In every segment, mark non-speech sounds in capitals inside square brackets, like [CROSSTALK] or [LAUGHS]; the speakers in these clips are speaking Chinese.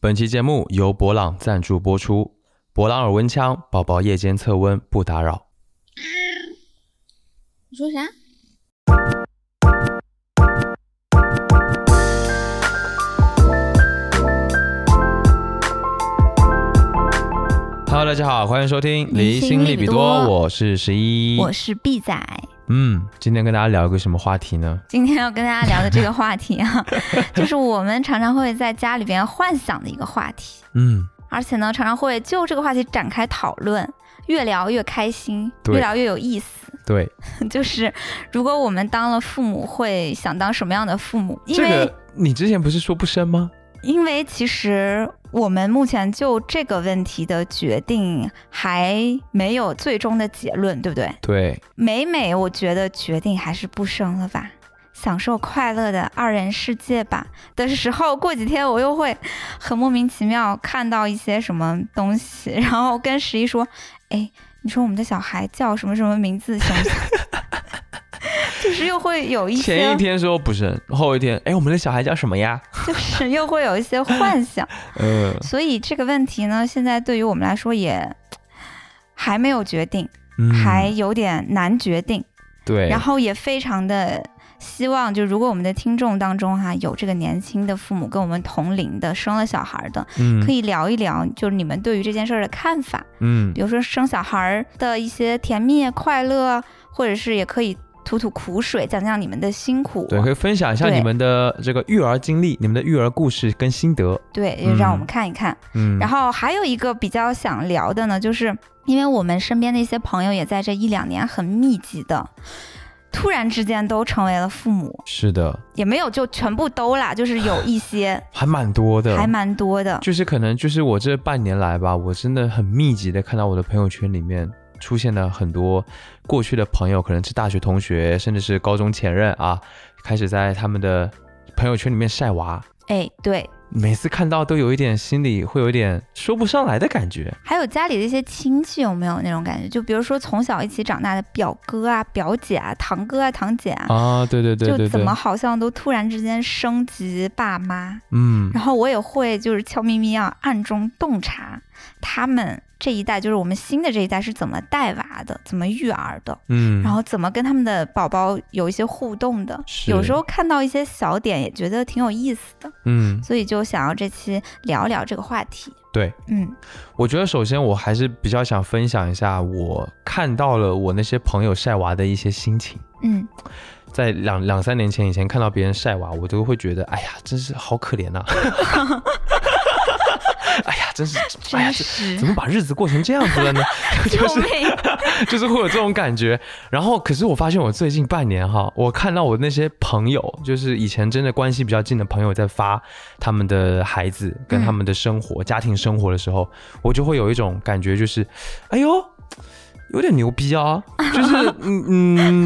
本期节目由博朗赞助播出。博朗耳温枪，宝宝夜间测温不打扰。你说啥？Hello，大家好，欢迎收听离心利比多我是十一。我是 B 仔。嗯，今天跟大家聊一个什么话题呢？今天要跟大家聊的这个话题啊，[LAUGHS] 就是我们常常会在家里边幻想的一个话题，嗯，而且呢，常常会就这个话题展开讨论，越聊越开心，对越聊越有意思。对，[LAUGHS] 就是如果我们当了父母，会想当什么样的父母？因为、这个你之前不是说不生吗？因为其实我们目前就这个问题的决定还没有最终的结论，对不对？对，每每我觉得决定还是不生了吧，享受快乐的二人世界吧。的时候，过几天我又会很莫名其妙看到一些什么东西，然后跟十一说：“哎，你说我们的小孩叫什么什么名字行不行？”就是又会有一些前一，天说不是，后一天，哎，我们的小孩叫什么呀？[LAUGHS] 就是又会有一些幻想，嗯，所以这个问题呢，现在对于我们来说也还没有决定，嗯还有点难决定。对，然后也非常的希望，就如果我们的听众当中哈、有这个年轻的父母跟我们同龄的生了小孩的，嗯。可以聊一聊，就是你们对于这件事儿的看法，嗯。比如说生小孩儿的一些甜蜜快乐，或者是也可以吐吐苦水，讲讲你们的辛苦，对，可以分享一下你们的这个育儿经历，你们的育儿故事跟心得。对，也让我们看一看。嗯，然后还有一个比较想聊的呢，就是因为我们身边的一些朋友也在这一两年很密集的，突然之间都成为了父母。是的，也没有就全部都啦，就是有一些 [SIGHS] 还蛮多的，还蛮多的。就是可能就是我这半年来吧，我真的很密集的看到我的朋友圈里面出现了很多过去的朋友，可能是大学同学，甚至是高中前任啊，开始在他们的朋友圈里面晒娃。哎，对，每次看到都有一点心里会有一点说不上来的感觉。还有家里的一些亲戚有没有那种感觉？就比如说从小一起长大的表哥啊、表姐啊、堂哥啊、堂姐啊，啊，对对对对对就怎么，好像都突然之间升级爸妈。嗯，然后我也会就是悄咪咪啊，暗中洞察他们这一代，就是我们新的这一代是怎么带娃的，怎么育儿的。嗯，然后怎么跟他们的宝宝有一些互动的，有时候看到一些小点也觉得挺有意思的，嗯，所以就想要这期聊聊这个话题。对，嗯我觉得首先我还是比较想分享一下我看到了我那些朋友晒娃的一些心情。嗯，在两两三年前以前看到别人晒娃，我都会觉得，哎呀，真是好可怜呐、[LAUGHS] [LAUGHS] 哎呀，真是，哎呀，这是怎么把日子过成这样子了呢？[LAUGHS] [LAUGHS] 就是！就是会有这种感觉。然后，可是我发现我最近半年哈，我看到我那些朋友，就是以前真的关系比较近的朋友，在发他们的孩子跟他们的生活、家庭生活的时候，我就会有一种感觉，就是，哎呦，有点牛逼啊，[LAUGHS] 就是嗯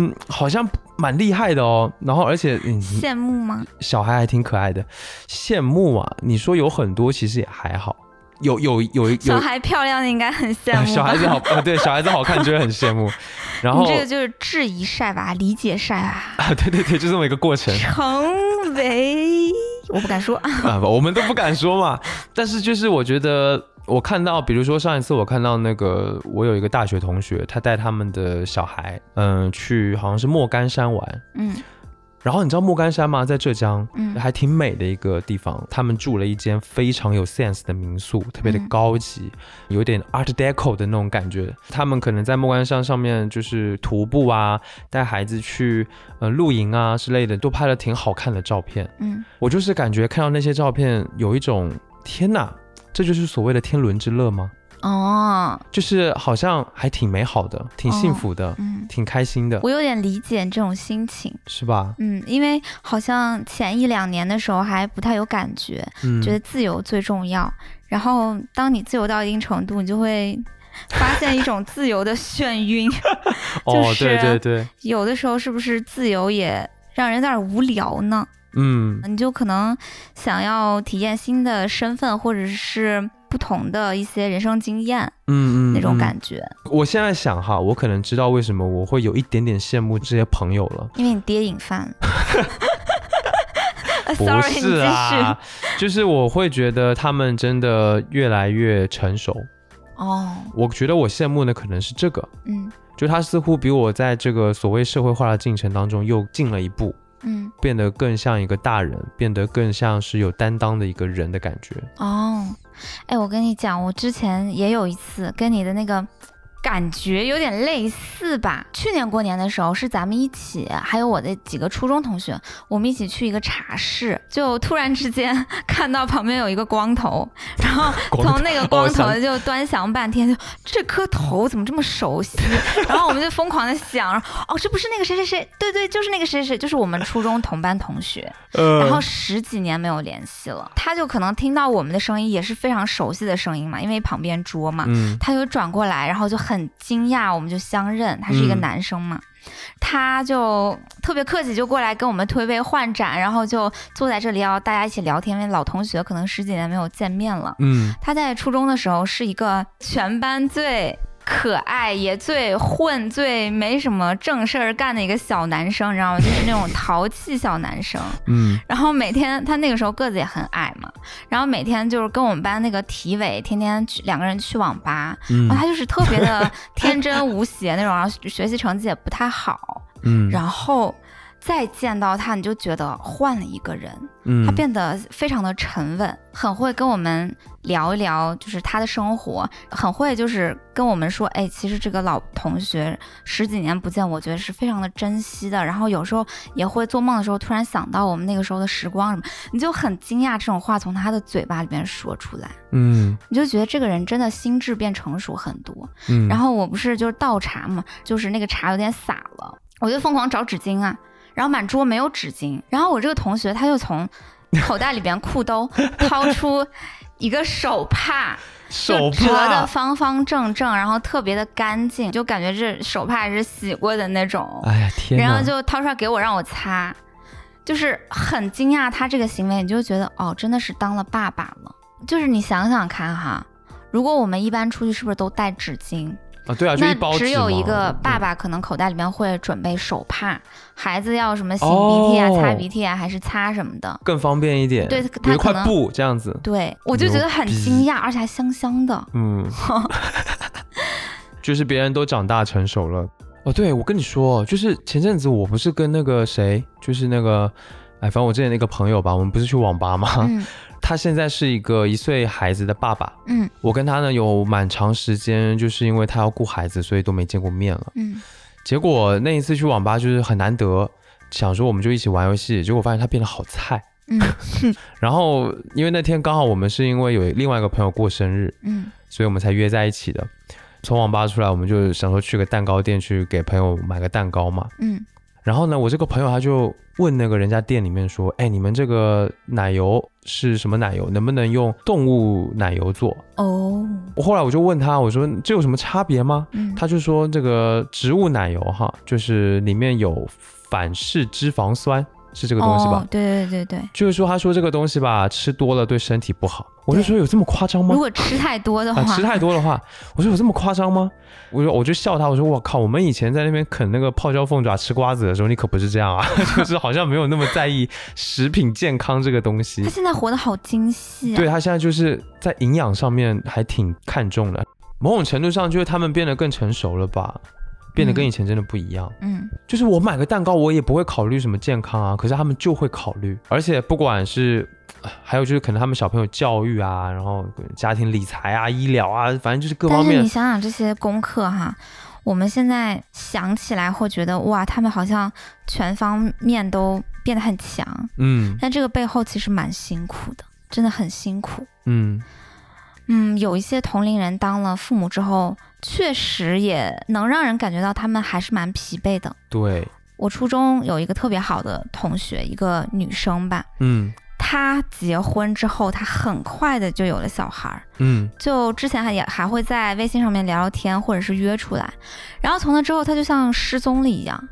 嗯，好像蛮厉害的哦。然后，而且嗯，羡慕吗？小孩还挺可爱的，羡慕啊。你说有很多，其实也还好。有有有有小孩漂亮的应该很羡慕吧。[LAUGHS] 小孩子好，呃，对，小孩子好看就会很羡慕。[LAUGHS] 然后这个就是质疑晒娃，理解晒娃，啊，对对对，就这么一个过程成为我不敢说。啊，我们都不敢说嘛。但是就是我觉得，我看到，比如说上一次我看到那个，我有一个大学同学，他带他们的小孩，嗯、去好像是莫干山玩。嗯然后你知道莫干山吗？在浙江，嗯还挺美的一个地方。他们住了一间非常有 sense 的民宿，特别的嗯高级，有点 Art Deco 的那种感觉。他们可能在莫干山上面就是徒步啊，带孩子去呃露营啊之类的，都拍了挺好看的照片。嗯，我就是感觉看到那些照片，有一种天哪，这就是所谓的天伦之乐吗？哦，就是好像还挺美好的，挺幸福的，嗯，挺开心的，我有点理解你这种心情。是吧？嗯，因为好像前一两年的时候还不太有感觉，嗯，觉得自由最重要。然后当你自由到一定程度，你就会发现一种自由的眩晕。[LAUGHS] 哦，就是对对对，有的时候是不是自由也让人有点无聊呢？嗯，你就可能想要体验新的身份，或者是不同的一些人生经验嗯嗯，那种嗯。感觉。我现在想哈，我可能知道为什么我会有一点点羡慕这些朋友了。因为你爹瘾犯了，[LAUGHS] 不是啊，就是我会觉得他们真的越来越成熟。哦，我觉得我羡慕的可能是这个，嗯。就他似乎比我在这个所谓社会化的进程当中又进了一步，嗯，变得更像一个大人，变得更像是有担当的一个人的感觉。哦，哎，我跟你讲，我之前也有一次跟你的那个感觉有点类似吧。去年过年的时候，是咱们一起，还有我的几个初中同学，我们一起去一个茶室，就突然之间看到旁边有一个光头，[LAUGHS] 然后从那个光哦头就端详半天，就这颗头怎么这么熟悉？[LAUGHS] 然后我们就疯狂的想，哦，这不是那个谁谁谁？对对，就是那个谁谁谁，就是我们初中同班同学。呃然后十几年没有联系了，他就可能听到我们的声音，也是非常熟悉的声音嘛，因为旁边桌嘛，嗯他就转过来，然后就很惊讶，我们就相认，他是一个嗯。男生嘛，他就特别客气，就过来跟我们推杯换盏，然后就坐在这里要大家一起聊天，因为老同学可能十几年没有见面了。嗯。他在初中的时候是一个全班最可爱也最混、最没什么正事儿干的一个小男生，你知道吗？就是那种淘气小男生。嗯。然后每天他那个时候个子也很矮嘛，然后每天就是跟我们班那个体委天天去两个人去网吧，嗯。然后他就是特别的 [LAUGHS] 天真无邪那种，然后学习成绩也不太好，嗯，然后再见到他，你就觉得换了一个人，嗯他变得非常的沉稳，很会跟我们聊一聊，就是他的生活，很会就是跟我们说，哎，其实这个老同学十几年不见，我觉得是非常的珍惜的。然后有时候也会做梦的时候，突然想到我们那个时候的时光什么，你就很惊讶这种话从他的嘴巴里面说出来，嗯你就觉得这个人真的心智变成熟很多。嗯，然后我不是就是倒茶嘛，就是那个茶有点洒了，我就疯狂找纸巾啊，然后满桌没有纸巾，然后我这个同学他就从口袋里边裤兜掏出一个手帕，手就折的，方方正正，然后特别的干净，就感觉这手帕是洗过的那种，哎呀天，然后就掏出来给我让我擦，就是很惊讶他这个行为，你就觉得哦，真的是当了爸爸了。就是你想想看哈，如果我们一般出去是不是都带纸巾？啊对啊，就一包那只有一个爸嗯爸可能口袋里面会准备手帕，孩子要什么擤鼻涕啊、哦擦鼻涕啊，还是擦什么的。更方便一点，对有一块布这样子，对，我就觉得很惊讶，而且还香香的。嗯，[LAUGHS] 就是别人都长大成熟了。哦，对，我跟你说，就是前阵子我不是跟那个谁，就是那个，哎，反正我之前那个朋友吧，我们不是去网吧吗？嗯他现在是一个一岁孩子的爸爸。嗯我跟他呢有蛮长时间，就是因为他要顾孩子，所以都没见过面了。嗯结果那一次去网吧就是很难得，想说我们就一起玩游戏，结果发现他变得好菜。嗯 [LAUGHS] 然后因为那天刚好我们是因为有另外一个朋友过生日，嗯所以我们才约在一起的。从网吧出来，我们就想说去个蛋糕店去给朋友买个蛋糕嘛。嗯然后呢，我这个朋友他就问那个人家店里面说：“哎，你们这个奶油是什么奶油？能不能用动物奶油做哦？”我后来我就问他，我说：“这有什么差别吗？”嗯他就说：“这个植物奶油哈，就是里面有反式脂肪酸，是这个东西吧？哦，对对对对。就是说，他说这个东西吧，吃多了对身体不好。我就说有这么夸张吗如？果吃太多的话，[LAUGHS] 啊，吃太多的话，我说有这么夸张吗？我说我就笑他，我说我靠，我们以前在那边啃那个泡椒凤爪、吃瓜子的时候，你可不是这样啊，[LAUGHS] 就是好像没有那么在意食品健康这个东西他。现在活得好精细啊。对他现在就是在营养上面还挺看重的，某种程度上就是他们变得更成熟了吧，变得跟嗯以前真的不一样。嗯。就是我买个蛋糕，我也不会考虑什么健康啊，可是他们就会考虑，而且不管是，呃还有就是可能他们小朋友教育啊，然后家庭理财啊、医疗啊，反正就是各方面。但是你，想想这些功课哈，我们现在想起来会觉得哇，他们好像全方面都变得很强，嗯。但这个背后其实蛮辛苦的，真的很辛苦。嗯。嗯，有一些同龄人当了父母之后，确实也能让人感觉到他们还是蛮疲惫的。对，我初中有一个特别好的同学，一个女生吧，嗯她结婚之后，她很快的就有了小孩儿。嗯就之前还也还会在微信上面聊聊天，或者是约出来，然后从那之后，她就像失踪了一样，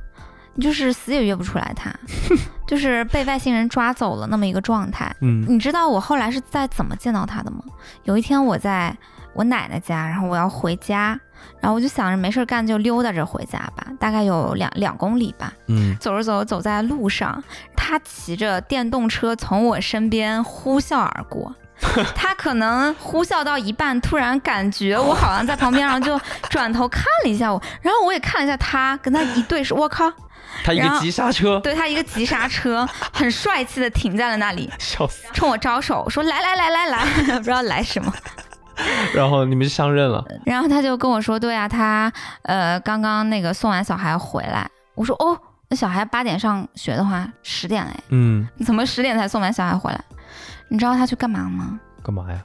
你就是死也约不出来她，[LAUGHS] 就是被外星人抓走了那么一个状态。嗯你知道我后来是在怎么见到她的吗？有一天我在我奶奶家，然后我要回家，然后我就想着没事儿干就溜达着回家吧，大概有两两公里吧。嗯，走着走着走在路上，他骑着电动车从我身边呼啸而过。[LAUGHS] 他可能呼啸到一半，突然感觉我好像在旁边，然后就 [LAUGHS] 转头看了一下我，然后我也看了一下他，跟他一对视，我靠，他一个急刹车，对他一个急刹车，很帅气的停在了那里，[LAUGHS] 笑死。冲我招手说来来来来来，不知道来什么。然后你们就相认了，然后他就跟我说，对啊，他呃刚刚那个送完小孩回来。我说哦，那小孩八点上学的话，十点哎，嗯，你怎么十点才送完小孩回来？你知道他去干嘛吗？干嘛呀？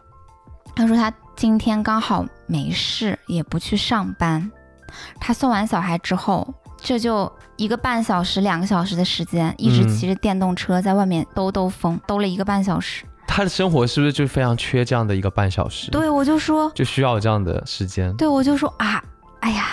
他说他今天刚好没事，也不去上班。他送完小孩之后，这就一个半小时、两个小时的时间，一直嗯骑着电动车在外面兜兜风，兜了一个半小时。他的生活是不是就非常缺这样的一个半小时？，对我就说，就需要这样的时间。对我就说啊，哎呀，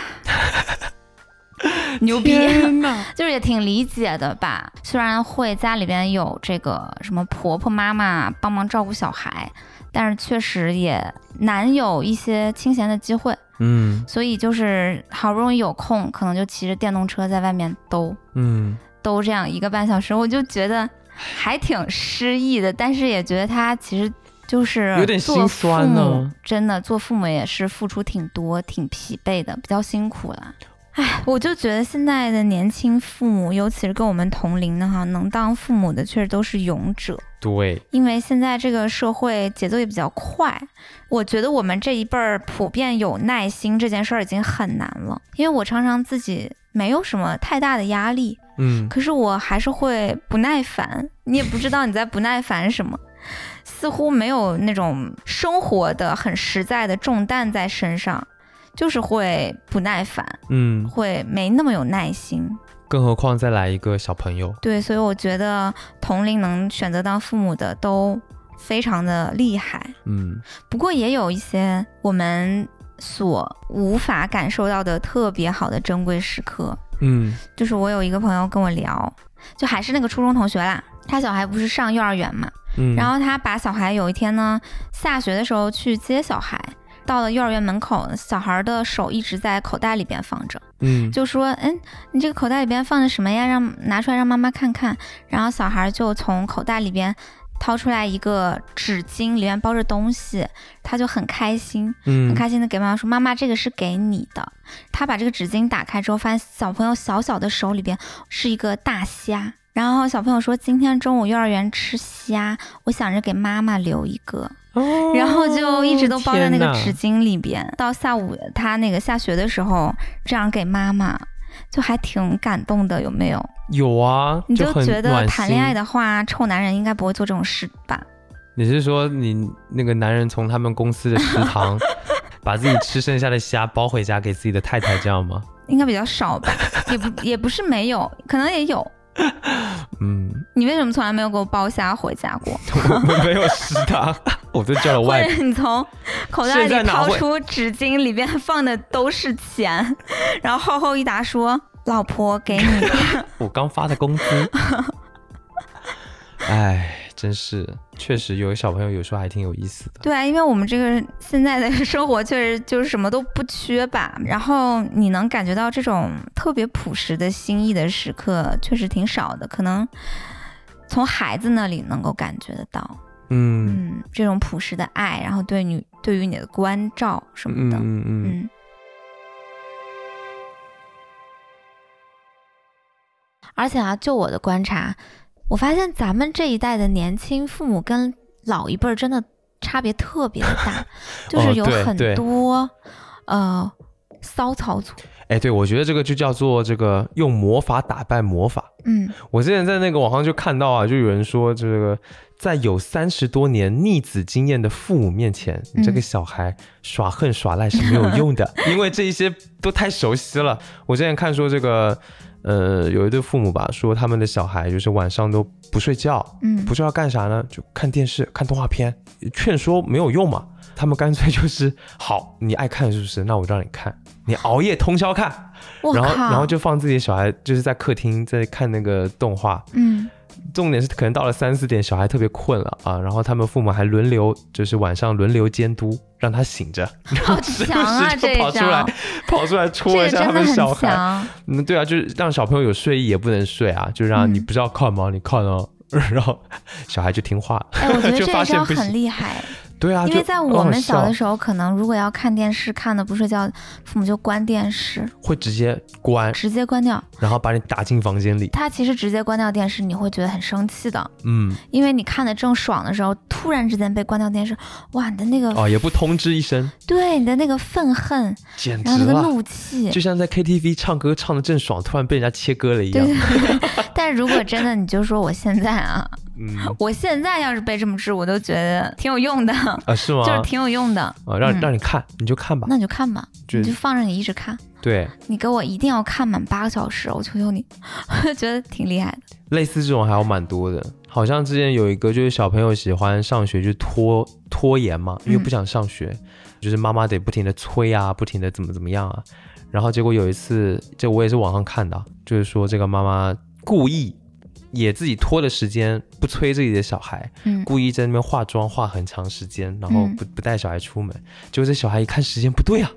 [LAUGHS] 牛逼！[LAUGHS] 就是也挺理解的吧。虽然会家里边有这个什么婆婆妈妈帮忙照顾小孩，但是确实也难有一些清闲的机会，嗯所以就是好不容易有空，可能就骑着电动车在外面兜嗯，兜这样一个半小时，我就觉得还挺诗意的，但是也觉得他其实。就是有点心酸呢真的做父母也是付出挺多、挺疲惫的，比较辛苦了。唉，我就觉得现在的年轻父母，尤其是跟我们同龄的哈，能当父母的确实都是勇者。对，因为现在这个社会节奏也比较快，我觉得我们这一辈儿普遍有耐心这件事儿已经很难了。因为我常常自己没有什么太大的压力，嗯，可是我还是会不耐烦，你也不知道你在不耐烦什么，[LAUGHS] 似乎没有那种生活的很实在的重担在身上，就是会不耐烦，嗯，会没那么有耐心。更何况再来一个小朋友，对，所以我觉得同龄能选择当父母的都非常的厉害。嗯。不过也有一些我们所无法感受到的特别好的珍贵时刻。嗯就是我有一个朋友跟我聊，就还是那个初中同学啦，他小孩不是上幼儿园嘛，嗯，然后他把小孩有一天呢下学的时候去接小孩。到了幼儿园门口，小孩的手一直在口袋里边放着，嗯就说：“嗯，你这个口袋里边放着什么呀？让拿出来让妈妈看看。”然后小孩就从口袋里边掏出来一个纸巾，里面包着东西，他就很开心，很嗯开心的给妈妈说：“妈妈，这个是给你的。”他把这个纸巾打开之后，发现小朋友小小的手里边是一个大虾。然后小朋友说：“今天中午幼儿园吃虾，我想着给妈妈留一个。”哦然后就一直都包在那个纸巾里边。到下午他那个下学的时候，这样给妈妈，就还挺感动的，有没有？有啊，你就觉得谈恋爱的话，臭男人应该不会做这种事吧？你是说你那个男人从他们公司的食堂 [LAUGHS] 把自己吃剩下的虾包回家给自己的太太，这样吗？应该比较少吧？也不也不是没有，可能也有。[LAUGHS] 嗯，你为什么从来没有给我包虾回家过？[LAUGHS] 我们没有食堂，[LAUGHS] 我都叫了或外者你从口袋里掏出纸巾，里边放的都是钱，然后厚厚一沓说：“老婆给你。我刚发的工资。哎，真是，确实有小朋友有时候还挺有意思的。对啊，因为我们这个现在的生活确实就是什么都不缺吧，然后你能感觉到这种特别朴实的心意的时刻，确实挺少的，可能从孩子那里能够感觉得到，嗯嗯，这种朴实的爱，然后对你对于你的关照什么的，嗯嗯嗯，嗯。而且啊，就我的观察，我发现咱们这一代的年轻父母跟老一辈儿真的差别特别的大，[LAUGHS] 就是有很多、呃骚操作。哎，对，我觉得这个就叫做这个用魔法打败魔法。嗯我之前在那个网上就看到啊，就有人说，这个在有三十多年逆子经验的父母面前，你这个嗯小孩耍横耍赖是没有用的，[LAUGHS] 因为这一些都太熟悉了。我之前看说这个，呃，有一对父母吧，说他们的小孩就是晚上都不睡觉，嗯不知道干啥呢，就看电视、看动画片，劝说没有用嘛。他们干脆就是好，你爱看是不是？那我让你看，你熬夜通宵看，然后然后就放自己小孩就是在客厅在看那个动画，嗯重点是可能到了三四点，小孩特别困了啊，然后他们父母还轮流，就是晚上轮流监督，让他醒着，好强啊！[LAUGHS] 时不时就这一跑出来，跑出来戳这个一下他们小孩。嗯，对啊，就是让小朋友有睡意也不能睡啊，就让嗯你不知道看吗？你看哦，[LAUGHS] 然后小孩就听话。哎，我觉得 [LAUGHS] 就这一招发现不行很厉害，对啊，因为在我们小的时候，可能如果要看电视看的不睡觉，父母就关电视，会直接关，直接关掉。然后把你打进房间里。他其实直接关掉电视，你会觉得很生气的，嗯，因为你看的正爽的时候，突然之间被关掉电视，哇，你的那个、哦，也不通知一声，对你的那个愤恨，简然后那个直了。怒气，就像在 KTV 唱歌唱的正爽，突然被人家切割了一样对。对对。[LAUGHS] 但如果真的你就说我现在啊，嗯，我现在要是被这么治，我都觉得挺有用的，啊，是吗？就是挺有用的。啊，让嗯让你看，你就看吧。那你就看吧，就你就放着你一直看，对，你给我一定要看满八个小时，我求求你，[LAUGHS] 我觉得挺厉害的。类似这种还有蛮多的。好像之前有一个就是小朋友喜欢上学就拖拖延嘛，因为嗯不想上学，就是妈妈得不停的催啊，不停的怎么怎么样啊。然后结果有一次，这我也是网上看的啊，就是说这个妈妈故意也自己拖的时间不催自己的小孩，嗯，故意在那边化妆化很长时间，然后嗯不不带小孩出门。结果这小孩一看时间不对啊，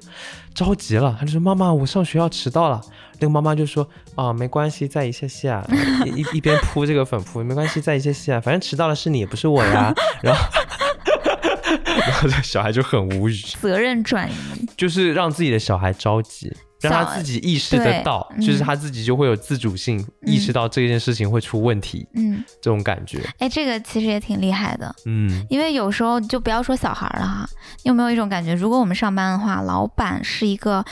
着急了，他就说：“妈妈，我上学要迟到了。”那个妈妈就说：“啊，没关系，再一下下，[LAUGHS] 一一一边铺这个粉扑，没关系，再一下下，反正迟到了是你，也不是我呀。[LAUGHS] ”然后，[LAUGHS] 然后这小孩就很无语，责任转移，就是让自己的小孩着急。让他自己意识得到，嗯就是他自己就会有自主性，意识到这件事情会出问题，嗯，这种感觉。哎，这个其实也挺厉害的，嗯，因为有时候就不要说小孩儿了哈，你有没有一种感觉，如果我们上班的话，老板是一个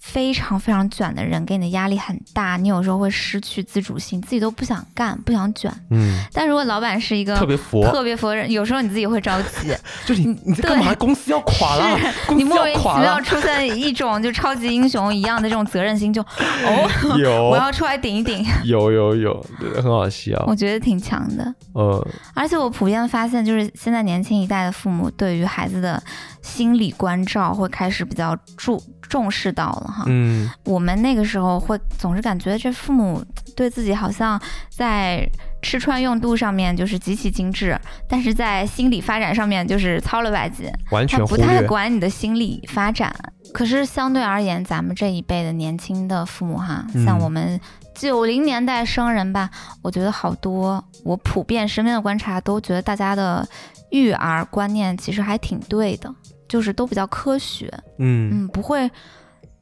非常非常卷的人，给你的压力很大，你有时候会失去自主性，自己都不想干，不想卷。嗯，但如果老板是一个特别佛，特别佛人，有时候你自己会着急，[LAUGHS] 就是你你在干嘛？公司要垮了，公司你莫名其。妙出现一种就超级英雄一样的这种责任心，就 [LAUGHS] 哦，有我要出来顶一顶，[LAUGHS] 有有有，对，很好笑。我觉得挺强的。呃，而且我普遍发现，就是现在年轻一代的父母对于孩子的心理关照会开始比较注重视到了哈。嗯，我们那个时候会总是感觉这父母对自己好像在吃穿用度上面就是极其精致，但是在心理发展上面就是糙了吧唧，完全不。太管你的心理发展。可是相对而言，咱们这一辈的年轻的父母哈，嗯像我们九零年代生人吧，我觉得好多，我普遍身边的观察都觉得大家的育儿观念其实还挺对的，就是都比较科学，嗯嗯，不会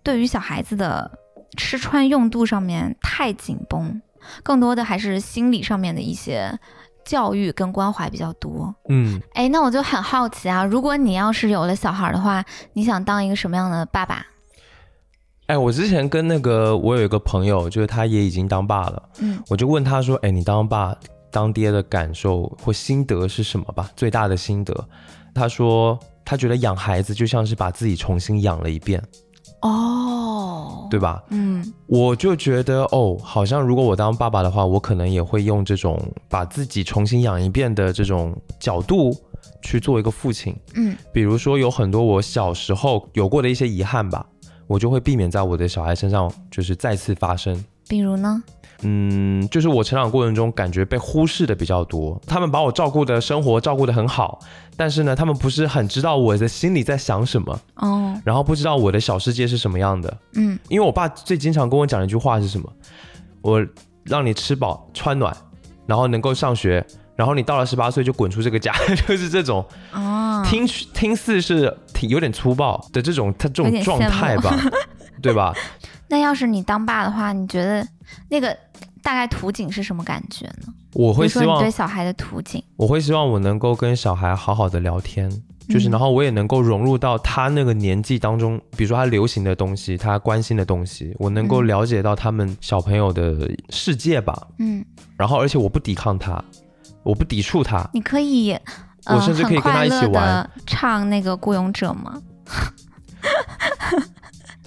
对于小孩子的吃穿用度上面太紧绷，更多的还是心理上面的一些教育跟关怀比较多。嗯，哎，那我就很好奇啊，如果你要是有了小孩的话，你想当一个什么样的爸爸？哎，我之前跟那个我有一个朋友，就是他也已经当爸了，嗯我就问他说：“哎，你当爸当爹的感受或心得是什么吧？最大的心得？”他说他觉得养孩子就像是把自己重新养了一遍，哦，对吧？嗯我就觉得哦，好像如果我当爸爸的话，我可能也会用这种把自己重新养一遍的这种角度去做一个父亲。嗯比如说有很多我小时候有过的一些遗憾吧，我就会避免在我的小孩身上就是再次发生。比如呢？嗯，就是我成长过程中感觉被忽视的比较多，他们把我照顾的生活照顾的很好，但是呢，他们不是很知道我的心里在想什么，哦，然后不知道我的小世界是什么样的。嗯因为我爸最经常跟我讲的一句话是什么？我让你吃饱穿暖，然后能够上学，然后你到了十八岁就滚出这个家，[LAUGHS] 就是这种哦，听听似是挺有点粗暴的这种他这种状态吧，对吧？[LAUGHS] 那要是你当爸的话，你觉得那个大概图景是什么感觉呢？我会希望对小孩的图景，我会希望我能够跟小孩好好的聊天，就是嗯然后我也能够融入到他那个年纪当中，比如说他流行的东西，他关心的东西，我能够嗯了解到他们小朋友的世界吧。嗯，然后而且我不抵抗他，我不抵触他，你可以，呃、我甚至可以跟他一起玩唱那个《孤勇者》吗？[LAUGHS]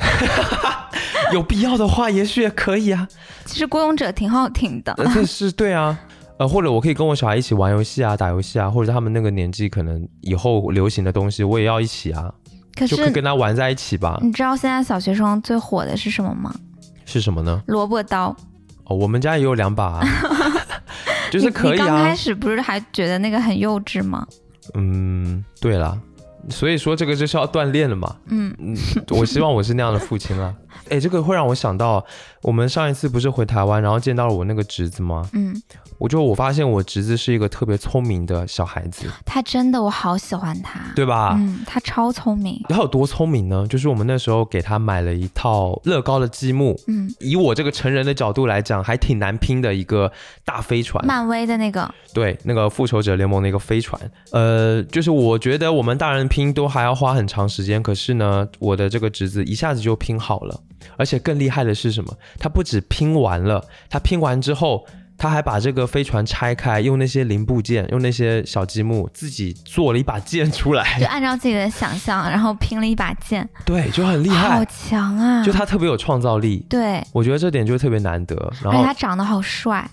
[LAUGHS] 有必要的话也许也可以啊。其实《孤勇者》挺好听的。呃这是对啊。呃，或者我可以跟我小孩一起玩游戏啊，打游戏啊，或者他们那个年纪可能以后流行的东西，我也要一起啊，可就可以跟他玩在一起吧。你知道现在小学生最火的是什么吗？是什么呢？萝卜刀。哦，我们家也有两把、啊，[LAUGHS] 就是可以啊。你刚开啊。始不是还觉得那个很幼稚吗？嗯，对啦，所以说这个就是要锻炼的嘛。嗯嗯，我希望我是那样的父亲了。[LAUGHS] 哎，这个会让我想到，我们上一次不是回台湾，然后见到了我那个侄子吗？嗯，我就我发现我侄子是一个特别聪明的小孩子，他真的我好喜欢他。对吧？嗯，他超聪明。他有多聪明呢？就是我们那时候给他买了一套乐高的积木，嗯，以我这个成人的角度来讲，还挺难拼的一个大飞船。漫威的那个，对，那个复仇者联盟的一个飞船，呃，就是我觉得我们大人拼都还要花很长时间，可是呢，我的这个侄子一下子就拼好了，而且更厉害的是什么？他不止拼完了，他拼完之后。他还把这个飞船拆开，用那些零部件，用那些小积木，自己做了一把剑出来 [LAUGHS] 就，按照自己的想象，然后拼了一把剑，对，就很厉害好，强啊！就他特别有创造力，对，我觉得这点就特别难得。然后而且他，长得好帅。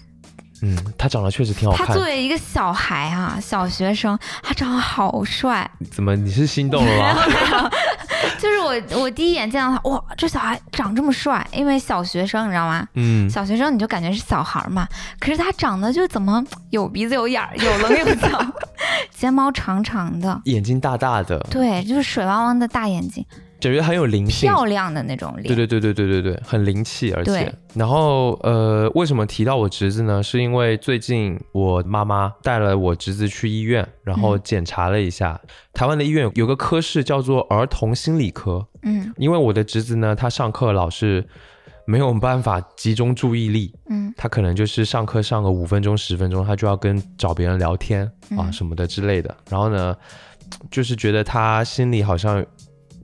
嗯，他长得确实挺好看他作。为一个小孩啊，小学生，他长得好帅。怎么你是心动了吗？[LAUGHS] [LAUGHS] 就是我，我第一眼见到他，哇，这小孩长这么帅，因为小学生你知道吗？嗯，小学生你就感觉是小孩嘛，可是他长得就怎么 [TSK] 有鼻子有眼儿，有棱有角，[LAUGHS] 睫毛长长的，眼睛大大的，对，就是水汪汪的大眼睛，感觉很有灵性。漂亮的那种脸。对对对对对对对，很灵气，而且，然后呃，为什么提到我侄子呢？是因为最近我妈妈带了我侄子去医院，然后嗯检查了一下，台湾的医院有个科室叫做儿童心理科，嗯因为我的侄子呢，他上课老是没有办法集中注意力，嗯他可能就是上课上个五分钟十分钟，他就要跟找别人聊天啊嗯什么的之类的。然后呢，就是觉得他心里好像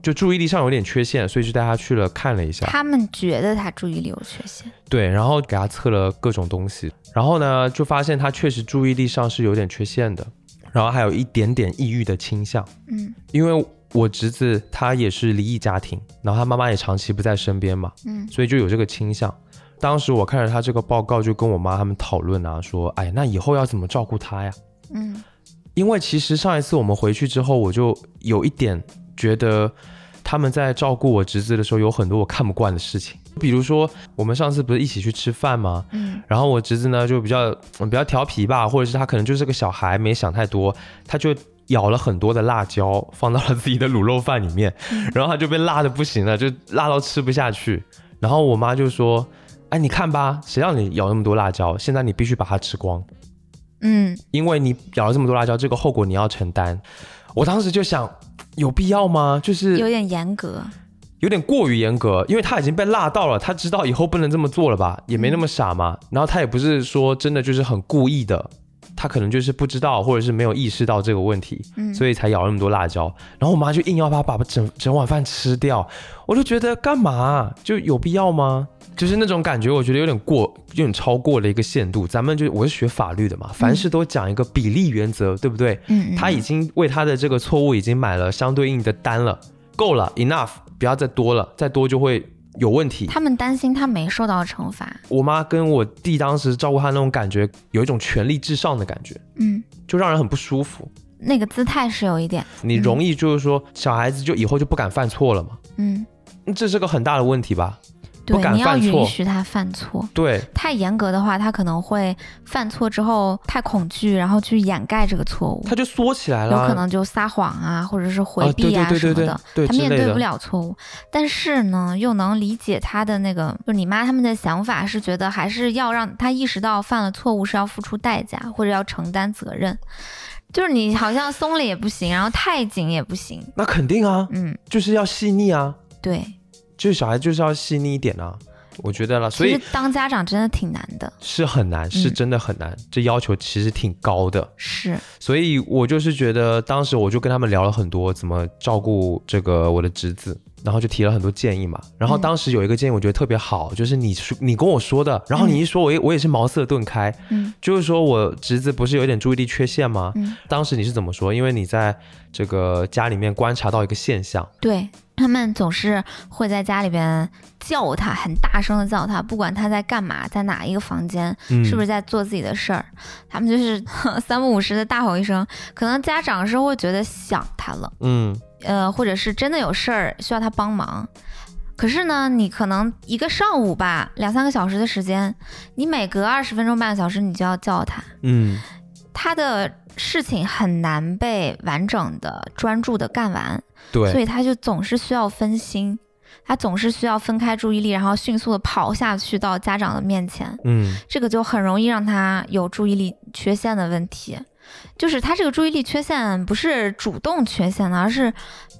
就注意力上有点缺陷，所以就带他去了看了一下。他们觉得他注意力有缺陷。对，然后给他测了各种东西，然后呢就发现他确实注意力上是有点缺陷的，然后还有一点点抑郁的倾向。嗯因为我侄子他也是离异家庭，然后他妈妈也长期不在身边嘛，嗯所以就有这个倾向。当时我看着他这个报告，就跟我妈他们讨论啊，说，哎，那以后要怎么照顾他呀？嗯因为其实上一次我们回去之后，我就有一点觉得他们在照顾我侄子的时候，有很多我看不惯的事情。比如说，我们上次不是一起去吃饭吗？嗯然后我侄子呢就比较嗯比较调皮吧，或者是他可能就是个小孩，没想太多，他就咬了很多的辣椒放到了自己的卤肉饭里面，然后他就被辣的不行了，就辣到吃不下去。然后我妈就说：“哎，你看吧，谁让你咬那么多辣椒？现在你必须把它吃光。”嗯，因为你咬了这么多辣椒，这个后果你要承担。我当时就想，有必要吗？就是有点严格。有点过于严格，因为他已经被辣到了，他知道以后不能这么做了吧，也没那么傻嘛。然后他也不是说真的就是很故意的，他可能就是不知道或者是没有意识到这个问题，嗯，所以才咬那么多辣椒。然后我妈就硬要他把整整碗饭吃掉，我就觉得干嘛？就有必要吗？就是那种感觉，我觉得有点过，有点超过了一个限度。咱们就我是学法律的嘛，凡事都讲一个比例原则，对不对？嗯嗯他已经为他的这个错误已经买了相对应的单了，够了，enough，不要再多了，再多就会有问题。他们担心他没受到惩罚。我妈跟我弟当时照顾他那种感觉，有一种权力至上的感觉，嗯，就让人很不舒服。那个姿态是有一点。你容易就是说小孩子就以后就不敢犯错了嘛，嗯，这是个很大的问题吧？不对，敢你要允许他犯错。对，太严格的话，他可能会犯错之后太恐惧，然后去掩盖这个错误，他就缩起来了，有可能就撒谎啊，或者是回避啊对对对什么的。他面对不了错误，但是呢，又能理解他的那个，就你妈他们的想法是觉得还是要让他意识到犯了错误是要付出代价或者要承担责任，就是你好像松了也不行，然后太紧也不行，那肯定啊，嗯，就是要细腻啊，对，就是小孩就是要细腻一点啊，我觉得了，所以当家长真的挺难的，是很难，是嗯真的很难，这要求其实挺高的。是，所以我就是觉得，当时我就跟他们聊了很多怎么照顾这个我的侄子，然后就提了很多建议嘛。然后嗯。当时有一个建议我觉得特别好，就是你说你跟我说的，然后你一说我也我也是茅塞顿开，嗯。就是说我侄子不是有点注意力缺陷吗？嗯，当时你是怎么说？因为你在这个家里面观察到一个现象，对他们总是会在家里边叫他，很大声的叫他，不管他在干嘛，在哪一个房间，嗯，是不是在做自己的事儿，他们就是 [LAUGHS] 三不五时的大吼一声，可能家长是会觉得想他了，嗯。呃，或者是真的有事儿需要他帮忙，可是呢，你可能一个上午吧，两三个小时的时间，你每隔二十分钟、半个小时，你就要叫他，嗯。他的事情很难被完整的、专注的干完，对。所，以他就总是需要分心，他总是需要分开注意力，然后迅速的跑下去到家长的面前，嗯。这个就很容易让他有注意力缺陷的问题。就是他这个注意力缺陷不是主动缺陷的，而是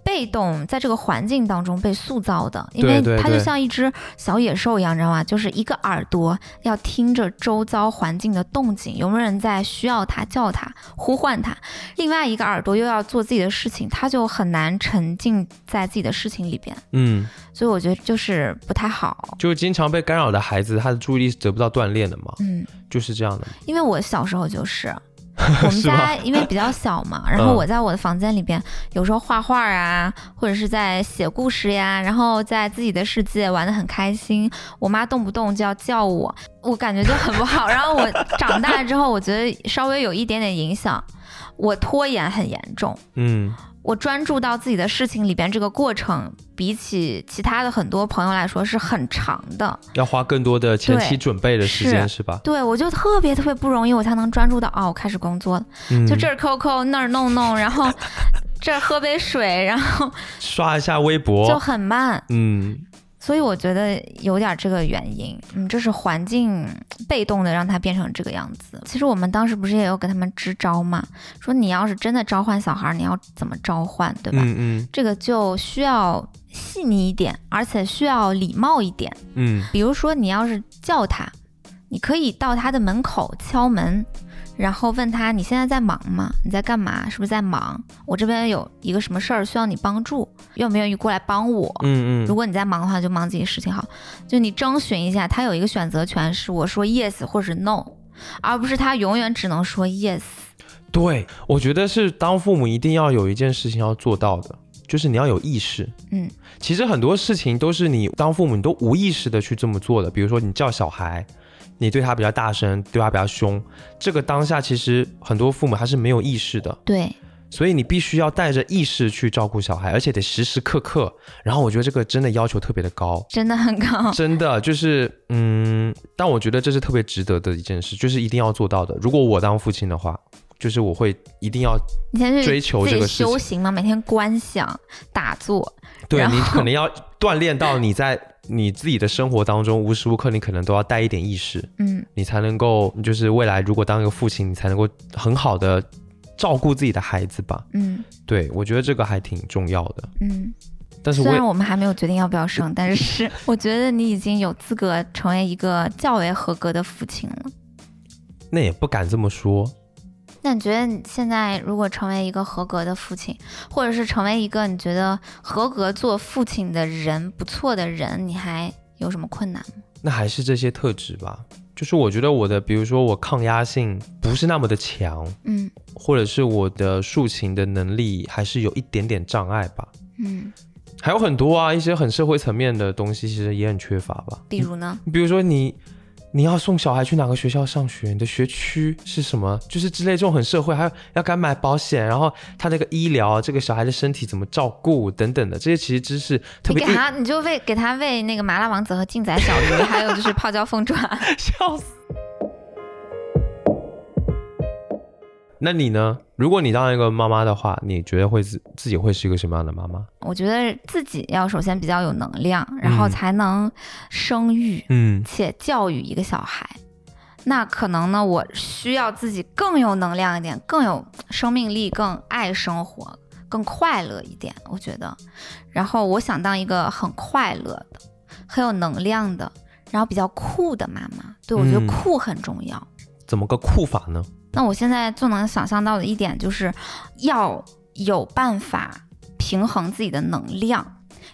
被动在这个环境当中被塑造的，因为他就像一只小野兽一样，你知道吗？就是一个耳朵要听着周遭环境的动静，有没有人在需要他、叫他、呼唤他；另外一个耳朵又要做自己的事情，他就很难沉浸在自己的事情里边。嗯，所以我觉得就是不太好。就经常被干扰的孩子，他的注意力是得不到锻炼的嘛，嗯，就是这样的。因为我小时候就是，[LAUGHS] 我们家因为比较小嘛，然后嗯我在我的房间里边，有时候画画啊，或者是在写故事呀，然后在自己的世界玩得很开心。我妈动不动就要叫我，我感觉就很不好。然后我 [LAUGHS] 长大之后，我觉得稍微有一点点影响，我拖延很严重。嗯我专注到自己的事情里边，这个过程比起其他的很多朋友来说是很长的。要花更多的前期准备的时间，是是吧？对我就特别特别不容易，我才能专注到哦，我开始工作了。嗯，就这儿抠抠，那儿弄弄，然后 [LAUGHS] 这儿喝杯水，然后刷一下微博就，很慢。嗯所以我觉得有点这个原因，嗯，这是环境被动的让他变成这个样子。其实我们当时不是也有给他们支招嘛，说你要是真的召唤小孩，你要怎么召唤，对吧？嗯嗯这个就需要细腻一点，而且需要礼貌一点。嗯比如说，你要是叫他，你可以到他的门口敲门，然后问他你现在在忙吗？你在干嘛？是不是在忙？我这边有一个什么事儿需要你帮助，愿不愿意过来帮我？嗯嗯，如果你在忙的话，就忙自己事情好。就你征询一下，他有一个选择权，是我说 yes 或者 no，而不是他永远只能说 yes。对，我觉得是当父母一定要有一件事情要做到的，就是你要有意识。嗯，其实很多事情都是你当父母你都无意识的去这么做的，比如说你叫小孩。你对他比较大声，对他比较凶，这个当下其实很多父母他是没有意识的，对，所以你必须要带着意识去照顾小孩，而且得时时刻刻。然后我觉得这个真的要求特别的高，真的很高。真的就是嗯，但我觉得这是特别值得的一件事，就是一定要做到的。如果我当父亲的话，就是我会一定要追求这个事情。修行嘛，每天观想、打坐，对你可能要锻炼到你在你自己的生活当中，无时无刻你可能都要带一点意识，嗯，你才能够就是未来如果当一个父亲，你才能够很好的照顾自己的孩子吧。嗯对我觉得这个还挺重要的。嗯。但是虽然我们还没有决定要不要生，[LAUGHS] 但是我觉得你已经有资格成为一个较为合格的父亲了。那也不敢这么说。那你觉得你现在如果成为一个合格的父亲，或者是成为一个你觉得合格做父亲的人不错的人，你还有什么困难吗？那还是这些特质吧。就是我觉得我的，比如说我抗压性不是那么的强，嗯或者是我的抒情的能力还是有一点点障碍吧。嗯，还有很多啊，一些很社会层面的东西，其实也很缺乏吧。比如呢？比如说你，你要送小孩去哪个学校上学，你的学区是什么，就是之类这种很社会，还有要敢买保险，然后他那个医疗，这个小孩的身体怎么照顾等等的，这些其实知识特别。你给他，你就喂给他喂那个麻辣王子和劲仔小鱼，还有就是泡椒凤爪。[LAUGHS] 笑死。那你呢？如果你当一个妈妈的话，你觉得会自自己会是一个什么样的妈妈？我觉得自己要首先比较有能量，然后嗯才能生育嗯且教育一个小孩。那可能呢，我需要自己更有能量一点，更有生命力，更爱生活，更快乐一点。我觉得，然后我想当一个很快乐的、很有能量的，然后比较酷的妈妈。对我觉得嗯酷很重要。怎么个酷法呢？那我现在最能想象到的一点就是，要有办法平衡自己的能量，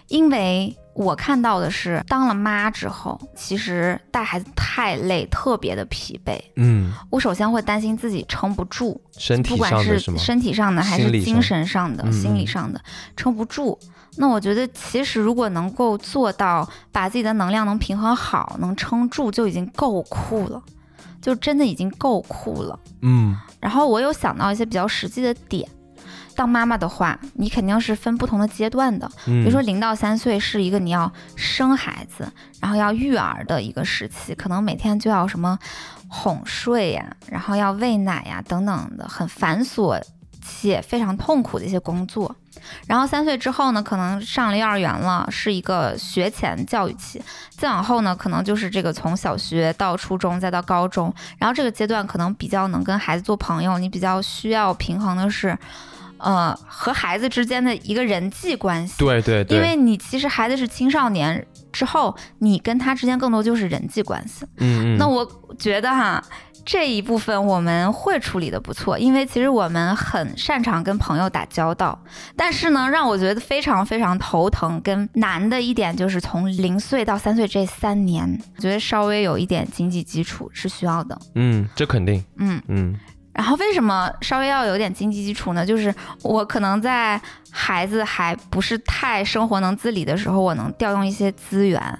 因为我看到的是，当了妈之后，其实带孩子太累，特别的疲惫。嗯，我首先会担心自己撑不住，身体不管是？身体上的还是精神上的、嗯心理嗯上的，撑不住。那我觉得，其实如果能够做到把自己的能量能平衡好，能撑住，就已经够酷了，就真的已经够酷了。嗯然后我有想到一些比较实际的点，当妈妈的话，你肯定是分不同的阶段的。嗯，比如说零到三岁是一个你要生孩子，然后要育儿的一个时期，可能每天就要什么哄睡呀，然后要喂奶呀等等的，很繁琐且非常痛苦的一些工作。然后三岁之后呢，可能上了幼儿园了，是一个学前教育期。再往后呢，可能就是这个从小学到初中再到高中，然后这个阶段可能比较能跟孩子做朋友，你比较需要平衡的是，呃，和孩子之间的一个人际关系。对对对，因为你其实孩子是青少年之后，你跟他之间更多就是人际关系。嗯嗯，那我觉得哈。这一部分我们会处理的不错，因为其实我们很擅长跟朋友打交道。但是呢，让我觉得非常非常头疼跟难的一点，就是从零岁到三岁这三年，我觉得稍微有一点经济基础是需要的。嗯，这肯定。嗯嗯。然后为什么稍微要有点经济基础呢？就是我可能在孩子还不是太生活能自理的时候，我能调用一些资源，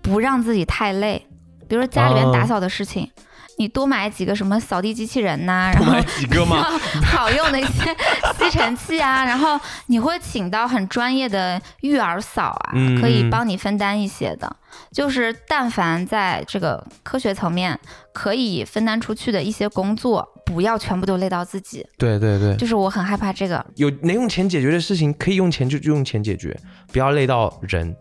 不让自己太累。比如说家里面打扫的事情。你多买几个什么扫地机器人呐，然后几个吗？[LAUGHS] 好用的一些 [LAUGHS] 吸尘器啊，然后你会请到很专业的育儿嫂啊，可以帮你分担一些的。就是但凡在这个科学层面可以分担出去的一些工作，不要全部都累到自己。对对对，就是我很害怕这个。有能用钱解决的事情，可以用钱就就用钱解决，不要累到人。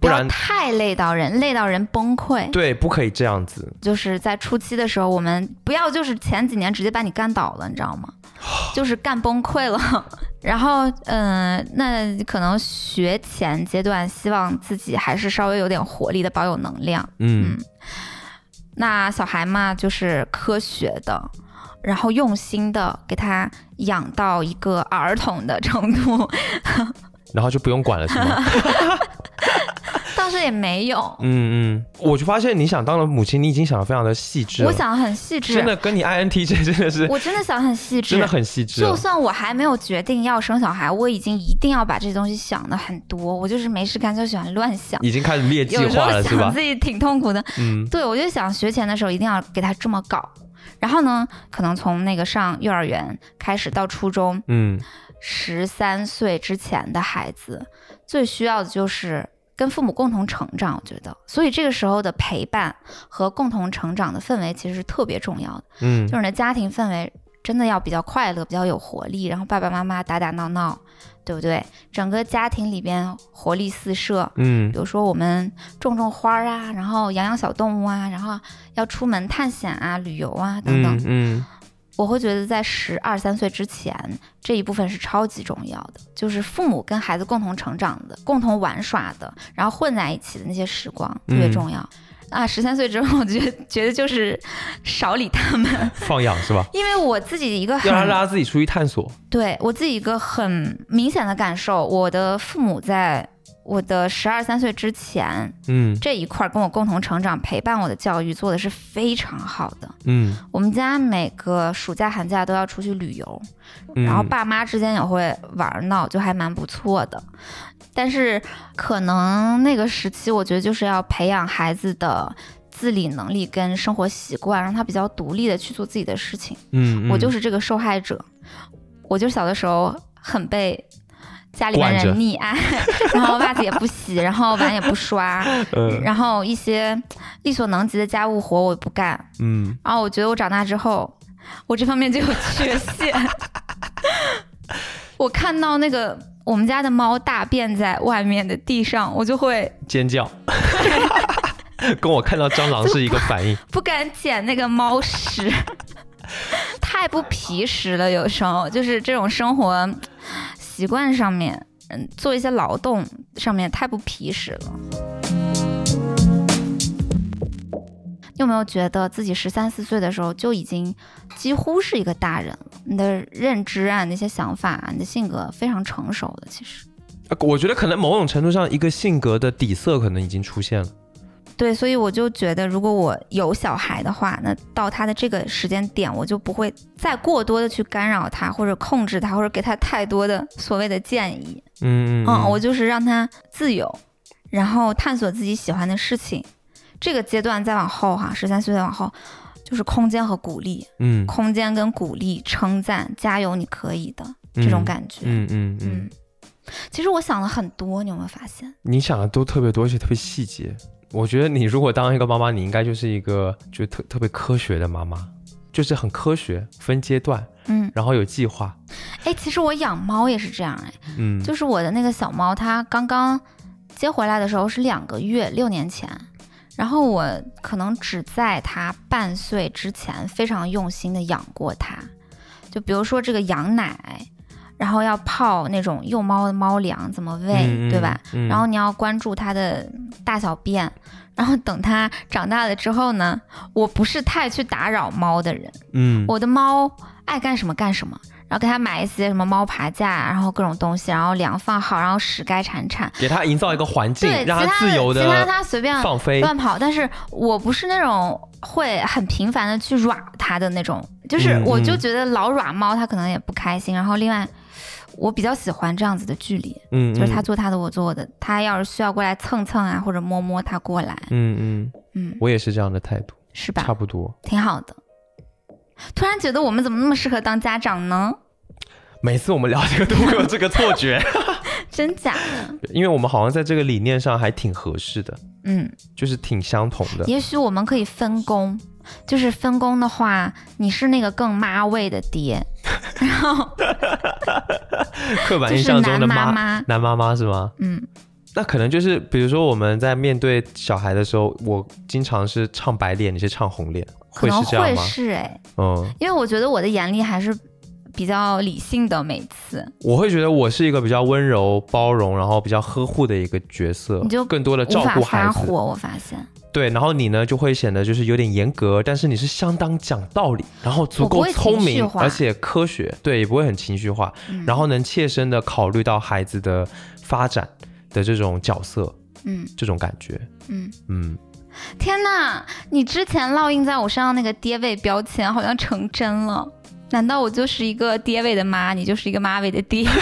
不然太累到人，累到人崩溃。对，不可以这样子。就是在初期的时候，我们不要就是前几年直接把你干倒了，你知道吗？[SIGHS] 就是干崩溃了。[LAUGHS] 然后，嗯，那可能学前阶段，希望自己还是稍微有点活力的，保有能量。嗯。那小孩嘛，就是科学的，然后用心的给他养到一个儿童的程度，[LAUGHS] 然后就不用管了，是吗？[LAUGHS] 倒是也没有，嗯嗯，我就发现你想当了母亲，你已经想的非常的细致。我想的很细致，真的跟你 I N T J 真的是，我真的想很细致，真的很细致。就算我还没有决定要生小孩，我已经一定要把这些东西想的很多。我就是没事干就喜欢乱想，已经开始列计划了，是吧？自己挺痛苦的，嗯，对，我就想学前的时候一定要给他这么搞，然后呢，可能从那个上幼儿园开始到初中，嗯，十三岁之前的孩子最需要的就是。跟父母共同成长，我觉得，所以这个时候的陪伴和共同成长的氛围其实是特别重要的。嗯，就是你的家庭氛围真的要比较快乐，比较有活力，然后爸爸妈妈打打闹闹，对不对？整个家庭里边活力四射。嗯，比如说我们种种花啊，然后养养小动物啊，然后要出门探险啊、旅游啊等等。嗯。我会觉得在十二三岁之前这一部分是超级重要的，就是父母跟孩子共同成长的、共同玩耍的，然后混在一起的那些时光特别重要啊！十三岁之后，我觉得觉得就是少理他们，[LAUGHS] 放养是吧？因为我自己一个要让大家自己出去探索。对我自己一个很明显的感受，我的父母在。我的十二三岁之前，嗯，这一块跟我共同成长、陪伴我的教育做的是非常好的，嗯，我们家每个暑假寒假都要出去旅游，然后爸妈之间也会玩闹，就还蛮不错的。但是可能那个时期，我觉得就是要培养孩子的自理能力跟生活习惯，让他比较独立的去做自己的事情。嗯，我就是这个受害者，我就小的时候很被。家里面人溺爱，[LAUGHS] 然后袜子也不洗，然后碗也不刷，[LAUGHS] 然后一些力所能及的家务活我也不干，嗯，然后我觉得我长大之后，我这方面就有缺陷。[LAUGHS] 我看到那个我们家的猫大便在外面的地上，我就会尖叫，跟我看到蟑螂是一个反应，不敢捡那个猫屎，太不皮实了，有时候就是这种生活。习惯上面，嗯，做一些劳动上面太不皮实了。你有没有觉得自己十三四岁的时候就已经几乎是一个大人了？你的认知啊，那些想法，你的性格非常成熟了。其实，我觉得可能某种程度上，一个性格的底色可能已经出现了。对，所以我就觉得，如果我有小孩的话，那到他的这个时间点，我就不会再过多的去干扰他，或者控制他，或者给他太多的所谓的建议。嗯嗯，我就是让他自由，然后探索自己喜欢的事情。这个阶段再往后哈，十三岁再往后，就是空间和鼓励。嗯，空间跟鼓励、称赞、加油，你可以的。这种感觉。嗯嗯嗯嗯，其实我想了很多，你有没有发现？你想的都特别多，而且特别细节。我觉得你如果当一个妈妈，你应该就是一个就特特别科学的妈妈，就是很科学，分阶段，嗯，然后有计划。哎，其实我养猫也是这样，哎，嗯，就是我的那个小猫，它刚刚接回来的时候是两个月，六年前。然后我可能只在它半岁之前非常用心的养过它，就比如说这个羊奶，然后要泡那种幼猫的猫粮，怎么喂，嗯对吧？？嗯然后你要关注它的大小便，[LAUGHS] 然后等它长大了之后呢，我不是太去打扰猫的人，嗯，我的猫爱干什么干什么，然后给它买一些什么猫爬架，然后各种东西，然后粮放好，然后屎该铲铲，给他营造一个环境对，，让其他他自由其他的它随便放飞。乱跑，但是我不是那种会很频繁的去软它的那种，就是嗯我就嗯觉得老软猫它可能也不开心，然后另外。我比较喜欢这样子的距离，嗯，就是他嗯做他的，我做我的。他要是需要过来蹭蹭啊，或者摸摸他过来，嗯嗯，嗯，我也是这样的态度，是吧差？不多。挺好的。突然觉得我们怎么那么适合当家长呢？每次我们聊这个都会有这个错觉，[LAUGHS] 真假的？因为我们好像在这个理念上还挺合适的，嗯，就是挺相同的。也许我们可以分工，就是分工的话，你是那个更妈味的爹，[LAUGHS] 然后 [LAUGHS] 刻板印象中的妈妈妈，男妈妈是吗？嗯，那可能就是，比如说我们在面对小孩的时候，我经常是唱白脸，你是唱红脸，会是这样吗？会是哎，嗯，因为我觉得我的眼里还是比较理性的，每次。我会觉得我是一个比较温柔、包容，然后比较呵护的一个角色，你就更多的照顾孩子。发火，我发现。对，然后你呢就会显得就是有点严格，但是你是相当讲道理，然后足够聪明，而且科学，对，也不会很情绪化，嗯。然后能切身的考虑到孩子的发展的这种角色，嗯。这种感觉，嗯，嗯，天呐！你之前烙印在我身上那个爹味标签好像成真了。难道我就是一个爹味的妈，你就是一个妈味的爹？[LAUGHS]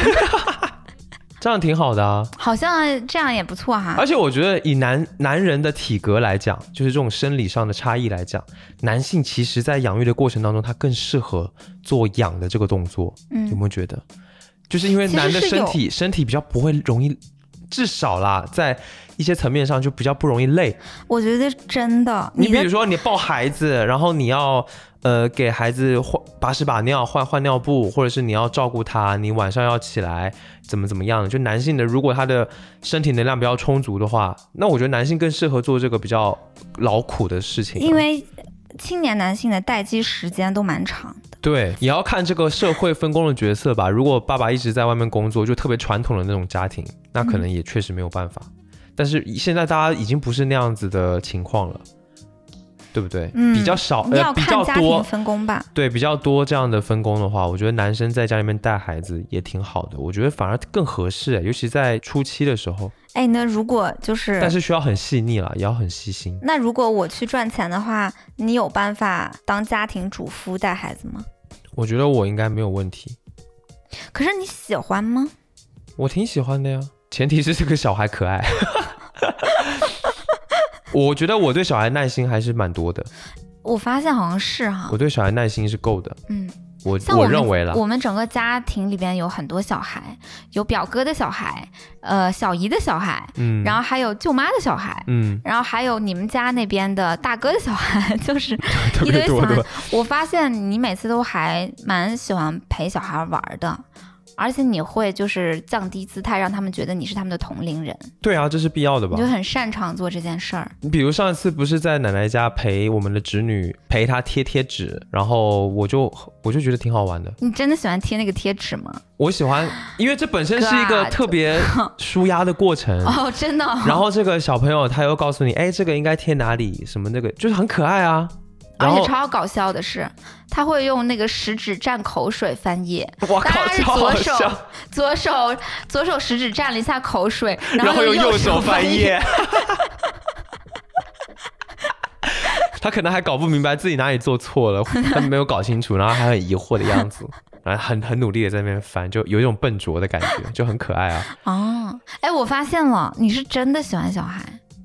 这样挺好的啊。好像这样也不错哈。而且我觉得以男男人的体格来讲，就是这种生理上的差异来讲，男性其实在养育的过程当中，他更适合做养的这个动作，嗯有嗯没有觉得？就是因为男的身体身体比较不会容易，至少啦，在一些层面上就比较不容易累。我觉得真的，的你比如说你抱孩子，然后你要呃给孩子换把屎把尿、换换尿布，或者是你要照顾他，你晚上要起来怎么怎么样。就男性的，如果他的身体能量比较充足的话，那我觉得男性更适合做这个比较劳苦的事情啊、因为青年男性的待机时间都蛮长的。对，也要看这个社会分工的角色吧。如果爸爸一直在外面工作，就特别传统的那种家庭，那可能也确实没有办法。但是现在大家已经不是那样子的情况了，对不对？嗯比较少，你要呃，比较看家庭多，分工吧。对，比较多这样的分工的话，我觉得男生在家里面带孩子也挺好的，我觉得反而更合适，尤其在初期的时候。哎，那如果就是，但是需要很细腻了，也要很细心。那如果我去赚钱的话，你有办法当家庭主夫带孩子吗？我觉得我应该没有问题，可是你喜欢吗？我挺喜欢的呀，前提是这个小孩可爱。[LAUGHS] 我觉得我对小孩耐心还是蛮多的，我发现好像是哈。我，对小孩耐心是够的，嗯，我像我们认为了。我们整个家庭里边有很多小孩，有表哥的小孩，呃，小姨的小孩，嗯，然后还有舅妈的小孩，嗯，然后还有你们家那边的大哥的小孩，[LAUGHS] 就是 [LAUGHS] 特一堆小孩别多。。我发现你每次都还蛮喜欢陪小孩玩的，而且你会就是降低姿态，让他们觉得你是他们的同龄人，对啊，这是必要的吧你就？很擅长做这件事儿。你比如上一次不是在奶奶家陪我们的侄女陪她贴贴纸，然后我就我就觉得挺好玩的。你真的喜欢贴那个贴纸吗？我喜欢，因为这本身是一个特别 [LAUGHS] 舒压的过程。哦，真的哦、然后这个小朋友他又告诉你，哎，这个应该贴哪里，什么那个，就是很可爱啊。然而且超搞笑的是，他会用那个食指蘸口水翻页，[LAUGHS] 我靠，左手笑。左手左手食指蘸了一下口水，然后用用右手翻翻页。[LAUGHS] 他可能还搞不明白自己哪里做错了，[LAUGHS] 他没有搞清楚，然后还很疑惑的样子，然后很很努力的在那边翻，就有一种笨拙的感觉，就很可爱啊。哦，哎，我发现了，你是真的喜欢小孩，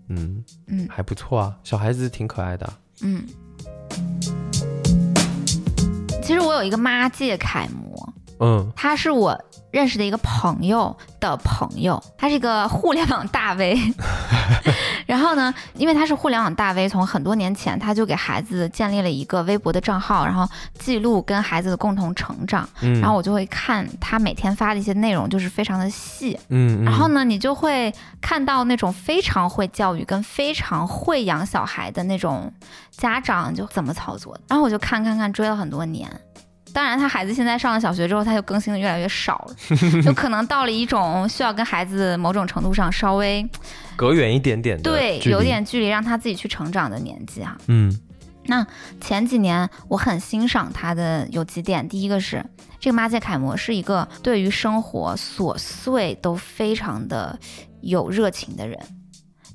嗯嗯还不错啊，小孩子挺可爱的啊。嗯。其实我有一个妈界楷，嗯他是我认识的一个朋友的朋友，他是一个互联网大 V。[LAUGHS] 然后呢，因为他是互联网大 V，从很多年前他就给孩子建立了一个微博的账号，然后记录跟孩子的共同成长。嗯，然后我就会看他每天发的一些内容，就是非常的细。嗯，嗯然后呢，你就会看到那种非常会教育跟非常会养小孩的那种家长就怎么操作的。然后我就看看看，追了很多年。当然，他孩子现在上了小学之后，他就更新的越来越少了，就可能到了一种需要跟孩子某种程度上稍微隔远一点点的对有点距离，让他自己去成长的年纪啊。嗯那前几年我很欣赏他的有几点，第一个是这个马姐楷模是一个对于生活琐碎都非常的有热情的人。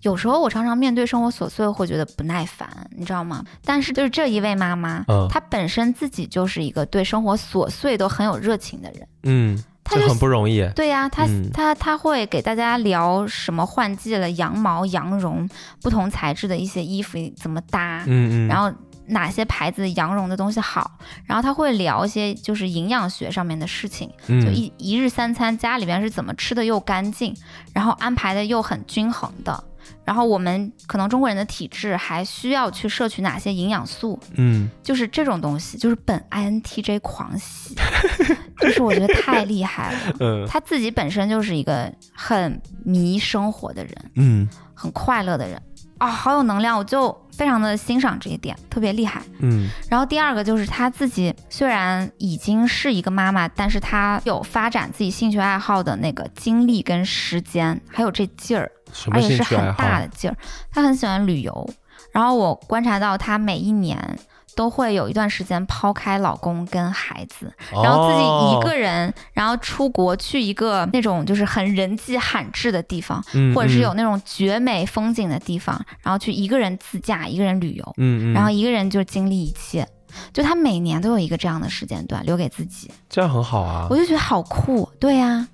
有时候我常常面对生活琐碎会觉得不耐烦，你知道吗？但是就是这一位妈妈，嗯她本身自己就是一个对生活琐碎都很有热情的人。嗯，这他就很不容易。对呀、她嗯她她会给大家聊什么换季了，羊毛、羊绒，不同材质的一些衣服怎么搭，嗯嗯，然后哪些牌子羊绒的东西好，然后他会聊一些就是营养学上面的事情，就嗯一一日三餐家里边是怎么吃的又干净，然后安排的又很均衡的。然后我们可能中国人的体质还需要去摄取哪些营养素，嗯。就是这种东西，就是本 INTJ 狂喜，[LAUGHS] 就是我觉得太厉害了。[LAUGHS] 嗯。他自己本身就是一个很迷生活的人，嗯。很快乐的人。啊、好有能量，我就非常的欣赏这一点，特别厉害。嗯。然后第二个就是他自己虽然已经是一个妈妈，但是他有发展自己兴趣爱好的那个精力跟时间，还有这劲儿，什么而且是很？大的劲儿。她很喜欢旅游，然后我观察到她每一年。都会有一段时间抛开老公跟孩子，然后自己一个人，然后出国去一个那种就是很人迹罕至的地方，嗯，或者是有嗯那种绝美风景的地方，然后去一个人自驾，一个人旅游。然后一个人就经历一切。就他每年都有一个这样的时间段留给自己，这样很好啊我。就觉得好酷。对呀、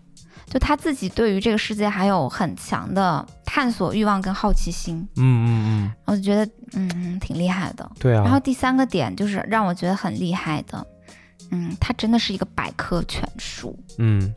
就他自己对于这个世界还有很强的探索欲望跟好奇心，嗯嗯嗯，我就觉得嗯挺厉害的。对啊。然后第三个点就是让我觉得很厉害的，嗯，他真的是一个百科全书。嗯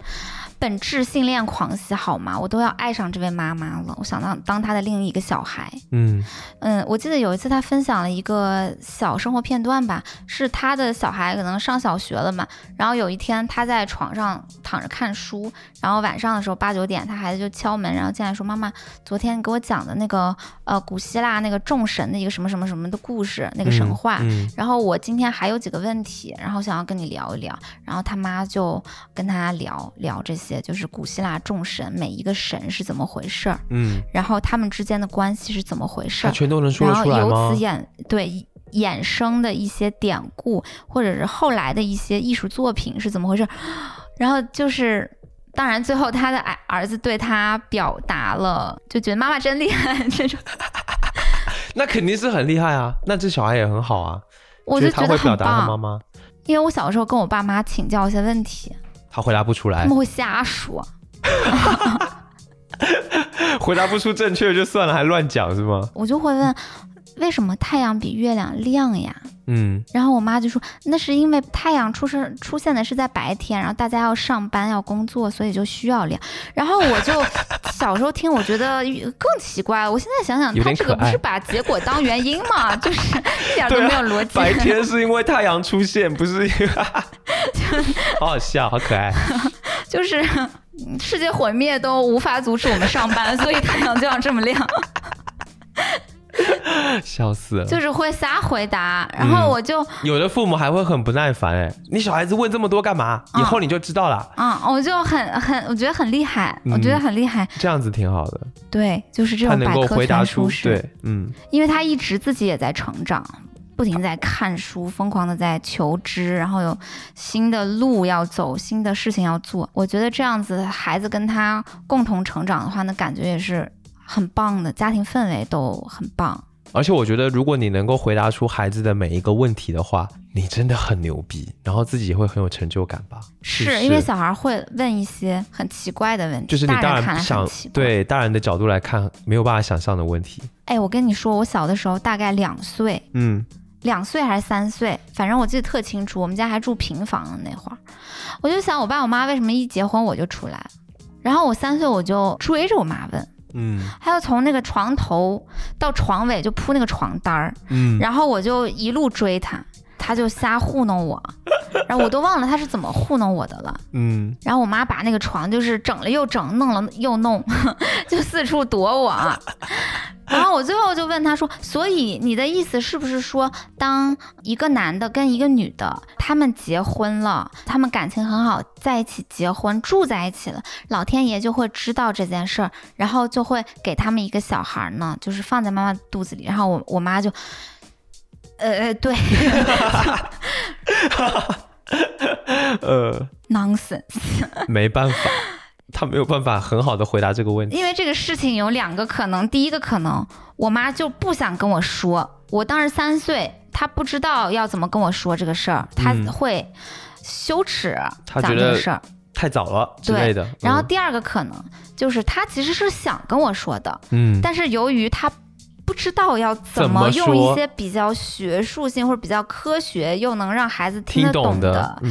本质性恋狂喜好吗？我都要爱上这位妈妈了。我想当当她的另一个小孩。嗯嗯，我记得有一次她分享了一个小生活片段吧，是她的小孩可能上小学了嘛，然后有一天她在床上躺着看书，然后晚上的时候八九点，她孩子就敲门，然后进来说：“妈妈，昨天给我讲的那个呃古希腊那个众神的一个什么什么什么的故事，那个神话。嗯然后我今天还有几个问题，然后想要跟你聊一聊。然后他妈就跟他聊聊这些，就是古希腊众神每一个神是怎么回事儿，嗯，然后他们之间的关系是怎么回事儿，他全都能说然后由此？衍对衍生的一些典故，或者是后来的一些艺术作品是怎么回事？然后就是，当然最后他的儿儿子对他表达了，就觉得妈妈真厉害这种，[LAUGHS] 那肯定是很厉害啊。那这小孩也很好啊。我就觉得他会表。达他妈妈，因为我小时候跟我爸妈请教一些问题，他回答不出来他们，会瞎说。[LAUGHS] 回答不出正确就算了，还乱讲是吗？我就会问，为什么太阳比月亮亮呀？嗯然后我妈就说，那是因为太阳出生出现的是在白天，然后大家要上班要工作，所以就需要亮。然后我就 [LAUGHS] 小时候听，我觉得更奇怪。我现在想想，他这个不是把结果当原因吗？[LAUGHS] 就是一点都没有逻辑。白天是因为太阳出现，不是因为，[LAUGHS] 好好笑，好可爱。就是嗯世界毁灭都无法阻止我们上班，所以太阳就要这么亮。[LAUGHS] 笑死了。就是会瞎回答，然后我就有的父母还会很不耐烦，哎，你小孩子问这么多干嘛？以后你就知道了，嗯，我就很很，我觉得很厉害，嗯我觉得很厉害。这样子挺好的。对，就是这他能够种百科回答出全书式。对，嗯因为他一直自己也在成长，不停在看书，疯狂的在求知，然后有新的路要走，新的事情要做。我觉得这样子孩子跟他共同成长的话，那感觉也是很棒的，家庭氛围都很棒。而且我觉得，如果你能够回答出孩子的每一个问题的话，你真的很牛逼，然后自己也会很有成就感吧？是不因为小孩会问一些很奇怪的问题，就是你当大人想。对大人的角度来看，没有办法想象的问题。哎，我跟你说，我小的时候大概两岁，嗯两岁还是三岁，反正我记得特清楚。我们家还住平房那会儿，我就想我爸我妈为什么一结婚我就出来，然后我三岁我就追着我妈问，嗯。还要从那个床头到床尾就铺那个床单儿，嗯，然后我就一路追他，他就瞎糊弄我，然后我都忘了他是怎么糊弄我的了。嗯然后我妈把那个床就是整了又整，弄了又弄，[LAUGHS] 就四处躲我。然后我最后就问他说：“所以你的意思是不是说，当一个男的跟一个女的他们结婚了，他们感情很好，在一起结婚住在一起了，老天爷就会知道这件事儿，然后就会给他们一个小孩呢，就是放在妈妈肚子里。然后我我妈就，呃呃，对 [LAUGHS] 呃，，nonsense。[LAUGHS] ”没办法，他没有办法很好的回答这个问题。因为这个事情有两个可能，第一个可能，我妈就不想跟我说，我当时三岁，她不知道要怎么跟我说这个事儿，她嗯会羞耻讲她觉得这个事儿。太早了之类的。嗯然后第二个可能就是她其实是想跟我说的，嗯，但是由于她不知道要怎怎么用一些比较学术性或者比较科学又能让孩子听听得懂的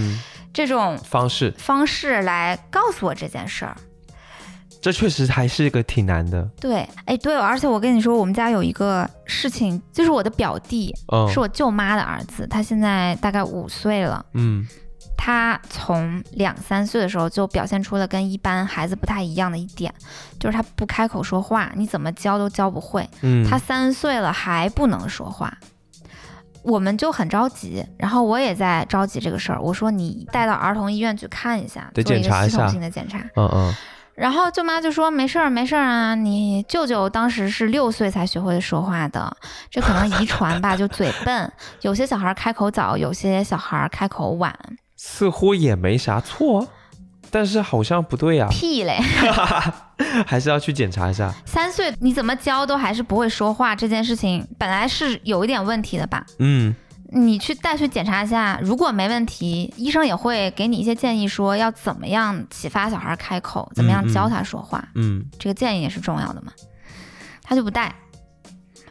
这种方式，方式来告诉我这件事儿。这确实还是一个挺难的。对，哎，对，而且我跟你说，我们家有一个事情，就是我的表弟，嗯，是我舅妈的儿子，他现在大概五岁了。嗯他从两三岁的时候就表现出了跟一般孩子不太一样的一点，就是他不开口说话，你怎么教都教不会。嗯，他三岁了还不能说话，我们就很着急，然后我也在着急这个事儿。我说你带到儿童医院去看一下，得做一检查一下个系统性的检查。嗯嗯然后舅妈就说没事儿没事儿啊，你舅舅当时是六岁才学会说话的，这可能遗传吧，就嘴笨。有些小孩开口早，有些小孩开口晚。似乎也没啥错，但是好像不对呀、屁嘞，[LAUGHS] 还是要去检查一下。三岁你怎么教都还是不会说话，这件事情本来是有一点问题的吧？嗯你去带去检查一下，如果没问题，医生也会给你一些建议，说要怎么样启发小孩开口，怎么样教他说话。嗯这个建议也是重要的嘛。他就不带，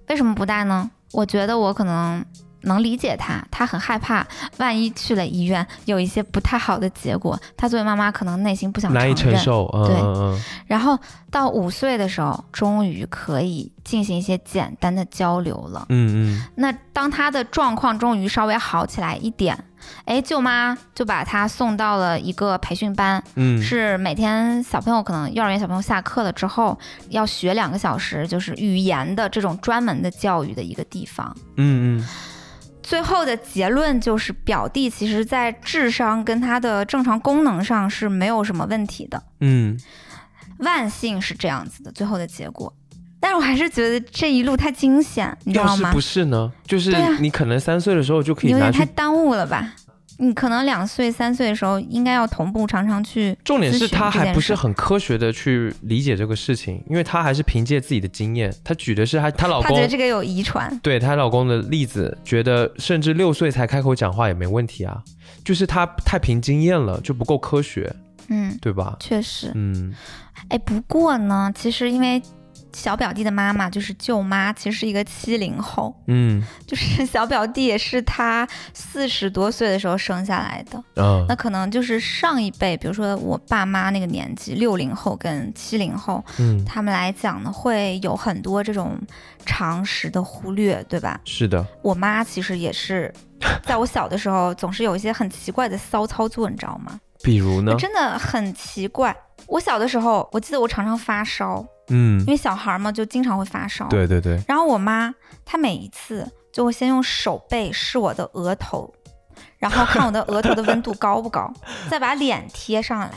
为什么不带呢？我觉得我可能能理解他，他很害怕，万一去了医院有一些不太好的结果，他作为妈妈可能内心不想难以承受。嗯对然后到五岁的时候，终于可以进行一些简单的交流了。嗯嗯那当他的状况终于稍微好起来一点，哎，舅妈就把他送到了一个培训班，嗯，是每天小朋友可能幼儿园小朋友下课了之后要学两个小时，就是语言的这种专门的教育的一个地方。嗯嗯最后的结论就是，表弟其实在智商跟他的正常功能上是没有什么问题的，嗯，万幸是这样子的。最后的结果，但是我还是觉得这一路太惊险，你知道吗要是不？是呢？就是你可能三岁的时候就可以拿有点太去。耽误了吧？你可能两岁、三岁的时候应该要同步常常去重点是他还不是很科学的去理解这个事情，因为他还是凭借自己的经验。他举的是他她老公他觉得这个有遗传。对她老公的例子，觉得甚至六岁才开口讲话也没问题啊，就是他太凭经验了，就不够科学，嗯，对吧？确实。嗯哎，不过呢，其实因为小表弟的妈妈就是舅妈，其实是一个七零后，嗯 [LAUGHS] 就是小表弟也是他四十多岁的时候生下来的。嗯那可能就是上一辈，比如说我爸妈那个年纪，六零后跟七零后，嗯，他们来讲呢，会有很多这种常识的忽略，对吧？是的，我妈其实也是，在我小的时候，总是有一些很奇怪的骚操作，你知道吗？比如呢？真的很奇怪。我小的时候，我记得我常常发烧，嗯因，为小孩嘛，就经常会发烧。。对对对，然后我妈她每一次就会先用手背试我的额头，然后看我的额头的温度高不高，再把脸贴上来，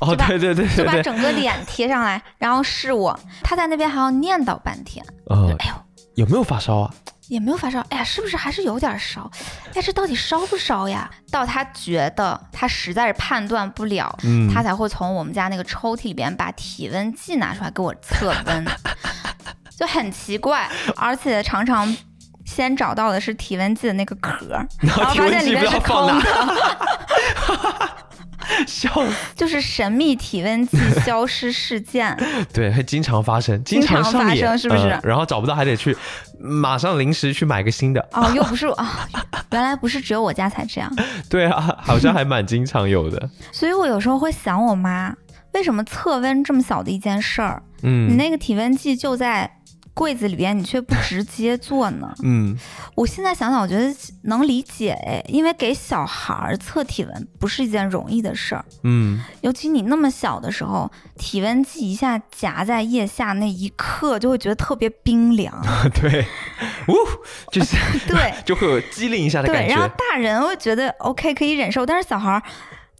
哦就把对对对就把对对，整个脸贴上来，然后试我。她在那边还要念叨半天，呃，哎呦。有没有发烧啊？也没有发烧，哎呀，是不是还是有点烧？哎，这到底烧不烧呀？到他觉得他实在是判断不了，嗯，他才会从我们家那个抽屉里边把体温计拿出来给我测温，就很奇怪，而且常常先找到的是体温计的那个壳，然然后发现里面是空哪，的。[LAUGHS] [LAUGHS] 笑死，就是神秘体温计 [LAUGHS] 消失事件。对，会经常发生，经常发生是不是嗯然后找不到还得去马上临时去买个新的。哦，又不是啊、[LAUGHS] 原来不是只有我家才这样。对啊，好像还蛮经常有的。所以我有时候会想我妈，为什么测温这么小的一件事儿，你嗯那个体温计就在柜子里边，你却不直接做呢？[LAUGHS] 嗯，我现在想想，我觉得能理解哎，因为给小孩儿测体温不是一件容易的事儿，嗯，尤其你那么小的时候，体温计一下夹在腋下那一刻，就会觉得特别冰凉。[LAUGHS] 对，呜，就是 [LAUGHS] 对就会有机灵一下的感觉对，然后。大人会觉得 OK 可以忍受，但是小孩儿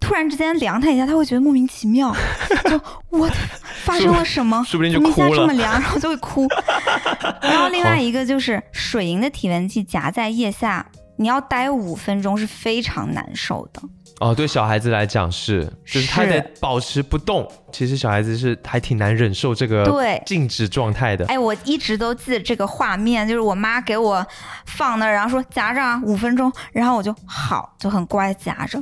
突然之间凉他一下，他会觉得莫名其妙，[LAUGHS] 就我发生了什么？说不定就怎么一下这么凉，然后就会哭。[LAUGHS] 然后另外一个就是水银的体温计夹在腋下，你要待五分钟是非常难受的。哦，对小孩子来讲是，就是他是得保持不动。其实小孩子是还挺难忍受这个对静止状态的。哎，我一直都记得这个画面，就是我妈给我放那儿，然后说夹着啊，五分钟，然后我就好，就很乖夹着，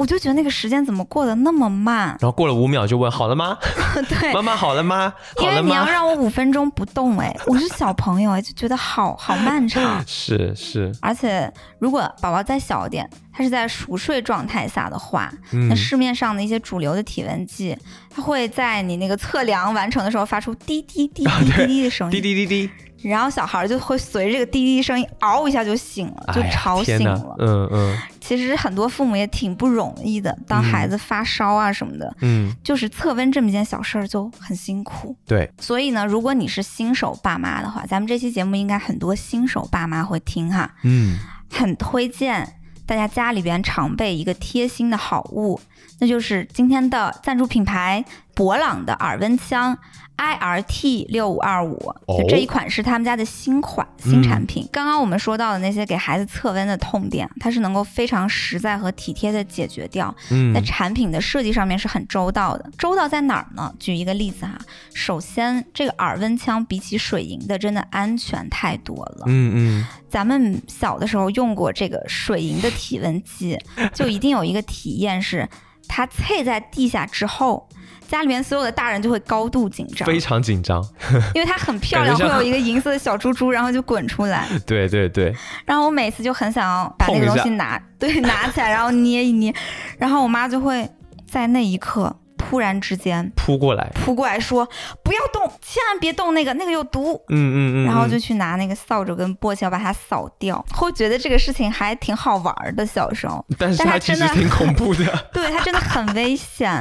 我就觉得那个时间怎么过得那么慢？然后过了五秒就问好了吗？[LAUGHS] 对，妈妈好了吗？因为你要？让我五分钟不动，哎，[LAUGHS] 我是小朋友，哎，就觉得好好漫长。是是，而且如果宝宝再小一点，他是在熟睡状态下的话，嗯那，市面上的一些主流的体温计，它会在你那个测量完成的时候发出滴滴滴滴滴滴的声音，滴滴滴滴，然后小孩就会随着这个滴滴声音嗷一下就醒了，就吵醒了。嗯嗯。其实很多父母也挺不容易的，当孩子发烧啊什么的，嗯，就是测温这么一件小事儿就很辛苦。对，所以呢，如果你是新手爸妈的话，咱们这期节目应该很多新手爸妈会听哈，嗯。很推荐大家家里边常备一个贴心的好物，那就是今天的赞助品牌博朗的耳温枪 IRT 六五二五，就这一款是他们家的新款、新产品。刚刚我们说到的那些给孩子测温的痛点，它是能够非常实在和体贴的解决掉。嗯在产品的设计上面是很周到的。周到在哪儿呢？举一个例子哈，首先这个耳温枪比起水银的真的安全太多了。嗯嗯，咱们小的时候用过这个水银的体温计，就一定有一个体验是，它碎在地下之后。家里面所有的大人就会高度紧张，非常紧张。[LAUGHS] 因为它很漂亮，会有一个银色的小珠珠，然后就滚出来。[LAUGHS] 对对对，然后我每次就很想要把那个东西拿，对，拿起来，然后捏一捏，然后我妈就会在那一刻突然之间扑过来。扑过来说：“不要动，千万别动那个，那个有毒。”嗯嗯嗯，然后就嗯去拿那个扫帚跟簸箕要把它扫掉，会觉得这个事情还挺好玩儿的。小时候，但是它真的它其实挺恐怖的。[LAUGHS] 对它真的很危险，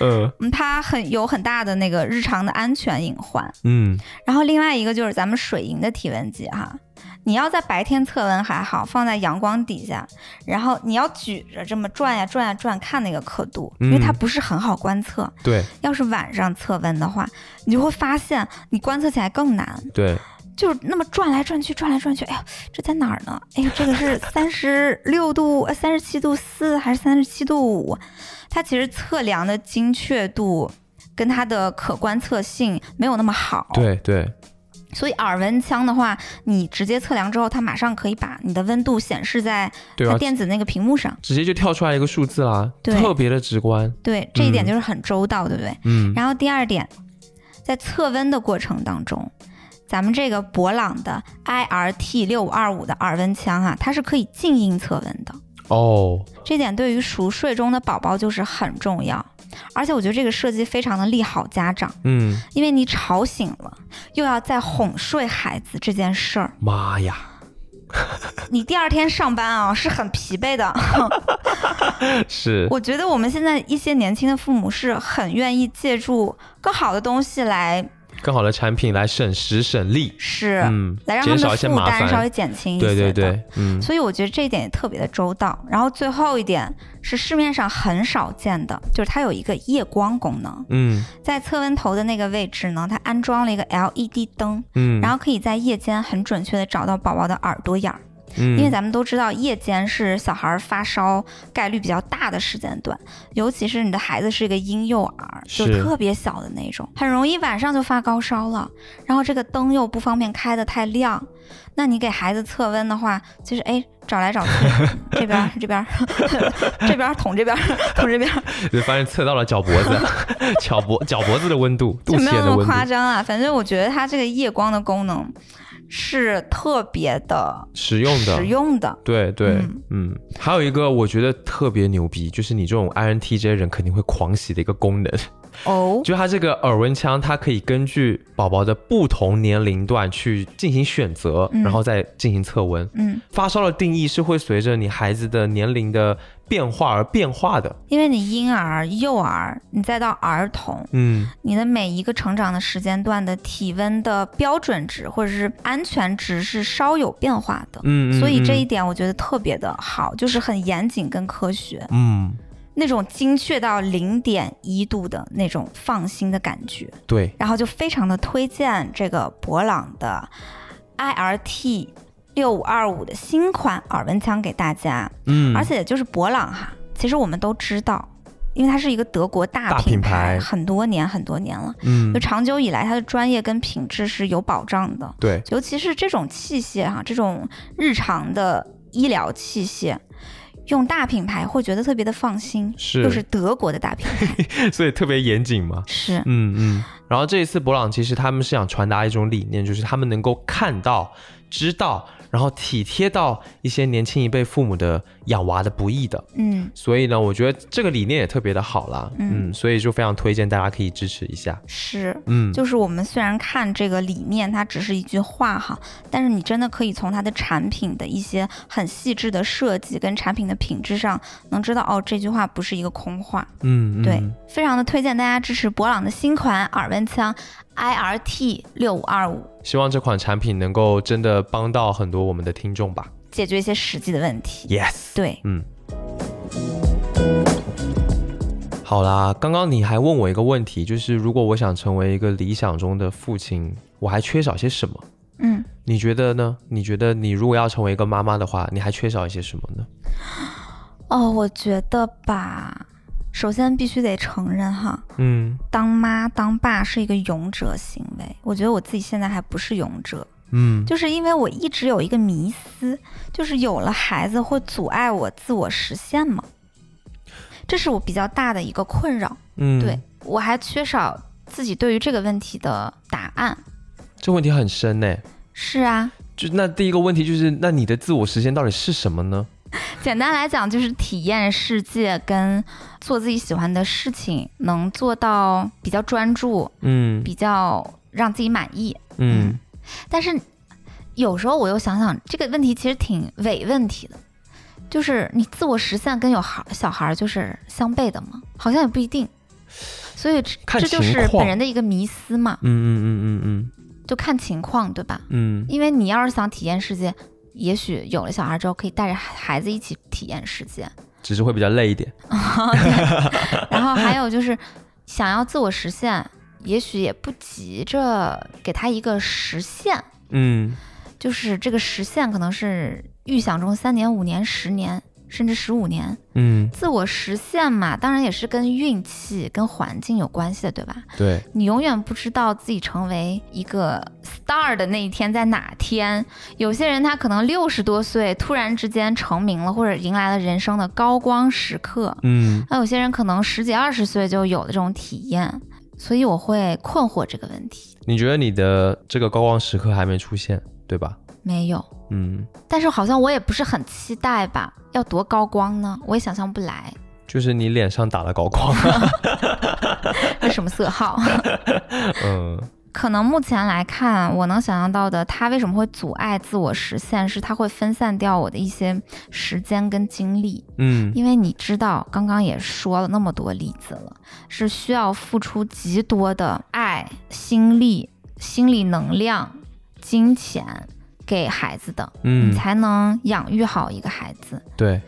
嗯 [LAUGHS] 嗯，它很有很大的那个日常的安全隐患。嗯然后另外一个就是咱们水银的体温计哈，你要在白天测温还好，放在阳光底下，然后你要举着这么转呀转呀转，看那个刻度，因为它嗯不是很好观测。对要是晚上测温的话，你就会发现你观测起来更难，对，就是那么转来转去，转来转去，哎呀，这在哪儿呢？哎呀，这个是 [LAUGHS] 三十六度、呃三十七度四还是三十七度五？它其实测量的精确度跟它的可观测性没有那么好。对对，所以耳温枪的话，你直接测量之后，它马上可以把你的温度显示在它电子那个屏幕上。直接就跳出来一个数字啦，特别的直观。对，这一点嗯就是很周到，对不对？嗯然后第二点，在测温的过程当中，咱们这个博朗的 IRT 六五二五的耳温枪啊，它是可以静音测温的。哦，这点对于熟睡中的宝宝就是很重要，而且我觉得这个设计非常的利好家长，嗯，因为你吵醒了，又要再哄睡孩子这件事儿，妈呀，你第二天上班啊是很疲惫的。[LAUGHS] 是，我觉得我们现在一些年轻的父母是很愿意借助更好的东西来更好的产品来省时省力，是、嗯，来让他们负担稍微。减轻一些。对对对，嗯，所以我觉得这一点也特别的周到。然后最后一点是市面上很少见的，就是它有一个夜光功能，嗯在测温头的那个位置呢，它安装了一个 LED 灯，嗯，然后可以在夜间很准确的找到宝宝的耳朵眼儿。嗯，因为咱们都知道夜间是小孩发烧概率比较大的时间段，尤其是你的孩子是一个婴幼儿，就特别小的那种，很容易晚上就发高烧了。然后这个灯又不方便开的太亮，那你给孩子测温的话，就是哎找来找去，[LAUGHS] 这边这边 [LAUGHS] 这边捅这边捅 [LAUGHS] 这边，就发现测到了脚脖子，脚脖脚脖子的温度，就没有那么夸张啊。反正我觉得它这个夜光的功能。是特别的实用的，实用的，对对，嗯，还有一个我觉得特别牛逼，就是你这种 INTJ 人肯定会狂喜的一个功能。哦，就它这个耳温枪，它可以根据宝宝的不同年龄段去进行选择，然后再进行测温。嗯，发烧的定义是会随着你孩子的年龄的变化而变化的。因为你婴儿、幼儿，你再到儿童，嗯，你的每一个成长的时间段的体温的标准值或者是安全值是稍有变化的。嗯，所以这一点我觉得特别的好，就是很严谨跟科学。嗯。那种精确到零点一度的那种放心的感觉，对，然后就非常的推荐这个博朗的 I R T 六五二五的新款耳温枪给大家，嗯，而且就是博朗哈，其实我们都知道，因为它是一个德国大品牌，很多年很多年了，嗯，就长久以来它的专业跟品质是有保障的，对，尤其是这种器械哈，这种日常的医疗器械。用大品牌会觉得特别的放心，是，又是德国的大品牌，[LAUGHS] 所以特别严谨嘛。是，嗯嗯。然后这一次博朗其实他们是想传达一种理念，就是他们能够看到、知道。然后体贴到一些年轻一辈父母的养娃的不易的，嗯，所以呢，我觉得这个理念也特别的好啦，嗯，所以就非常推荐大家可以支持一下。是，嗯，就是我们虽然看这个理念，它只是一句话哈，但是你真的可以从它的产品的一些很细致的设计跟产品的品质上，能知道哦，这句话不是一个空话。嗯，对，非常的推荐大家支持博朗的新款耳温枪。I R T 六五二五，希望这款产品能够真的帮到很多我们的听众吧，解决一些实际的问题。Yes，对，嗯。好啦，刚刚你还问我一个问题，就是如果我想成为一个理想中的父亲，我还缺少些什么？嗯，你觉得呢？你觉得你如果要成为一个妈妈的话，你还缺少一些什么呢？哦，我觉得吧。首先必须得承认哈，嗯，当妈当爸是一个勇者行为。我觉得我自己现在还不是勇者，嗯，就是因为我一直有一个迷思，就是有了孩子会阻碍我自我实现吗？这是我比较大的一个困扰。嗯，对我还缺少自己对于这个问题的答案。这问题很深呢。是啊，就那第一个问题就是，那你的自我实现到底是什么呢？[LAUGHS] 简单来讲，就是体验世界跟做自己喜欢的事情，能做到比较专注，嗯，比较让自己满意，嗯。但是有时候我又想想，这个问题其实挺伪问题的，就是你自我实现跟有孩小孩就是相悖的嘛？好像也不一定。所以这就是本人的一个迷思嘛。嗯嗯嗯嗯嗯。就看情况，对吧？嗯。因为你要是想体验世界。也许有了小孩之后，可以带着孩子一起体验世界，只是会比较累一点。[LAUGHS] 然后还有就是，想要自我实现，也许也不急着给他一个实现。嗯，就是这个实现可能是预想中三年、五年、十年。甚至十五年，嗯，自我实现嘛，当然也是跟运气、跟环境有关系的，对吧？对，你永远不知道自己成为一个 star 的那一天在哪天。有些人他可能六十多岁突然之间成名了，或者迎来了人生的高光时刻，嗯，那有些人可能十几二十岁就有了这种体验，所以我会困惑这个问题。你觉得你的这个高光时刻还没出现，对吧？没有。嗯，但是好像我也不是很期待吧？要多高光呢？我也想象不来。就是你脸上打了高光，[LAUGHS] 是什么色号？[LAUGHS] 嗯，可能目前来看，我能想象到的，它为什么会阻碍自我实现，是它会分散掉我的一些时间跟精力。嗯，因为你知道，刚刚也说了那么多例子了，是需要付出极多的爱、心力、心理能量、金钱。给孩子的，嗯，你才能养育好一个孩子。对，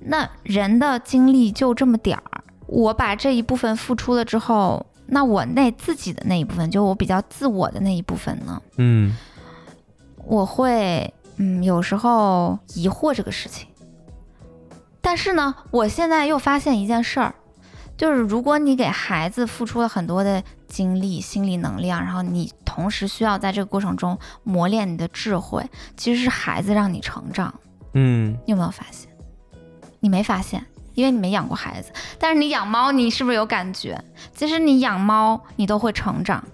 那人的精力就这么点儿，我把这一部分付出了之后，那我那自己的那一部分，就我比较自我的那一部分呢？嗯，我会嗯，有时候疑惑这个事情。但是呢，我现在又发现一件事儿，就是如果你给孩子付出了很多的精力、心理能量，然后你同时需要在这个过程中磨练你的智慧，其实是孩子让你成长。嗯，你有没有发现？你没发现，因为你没养过孩子。但是你养猫，你是不是有感觉？其实你养猫，你都会成长。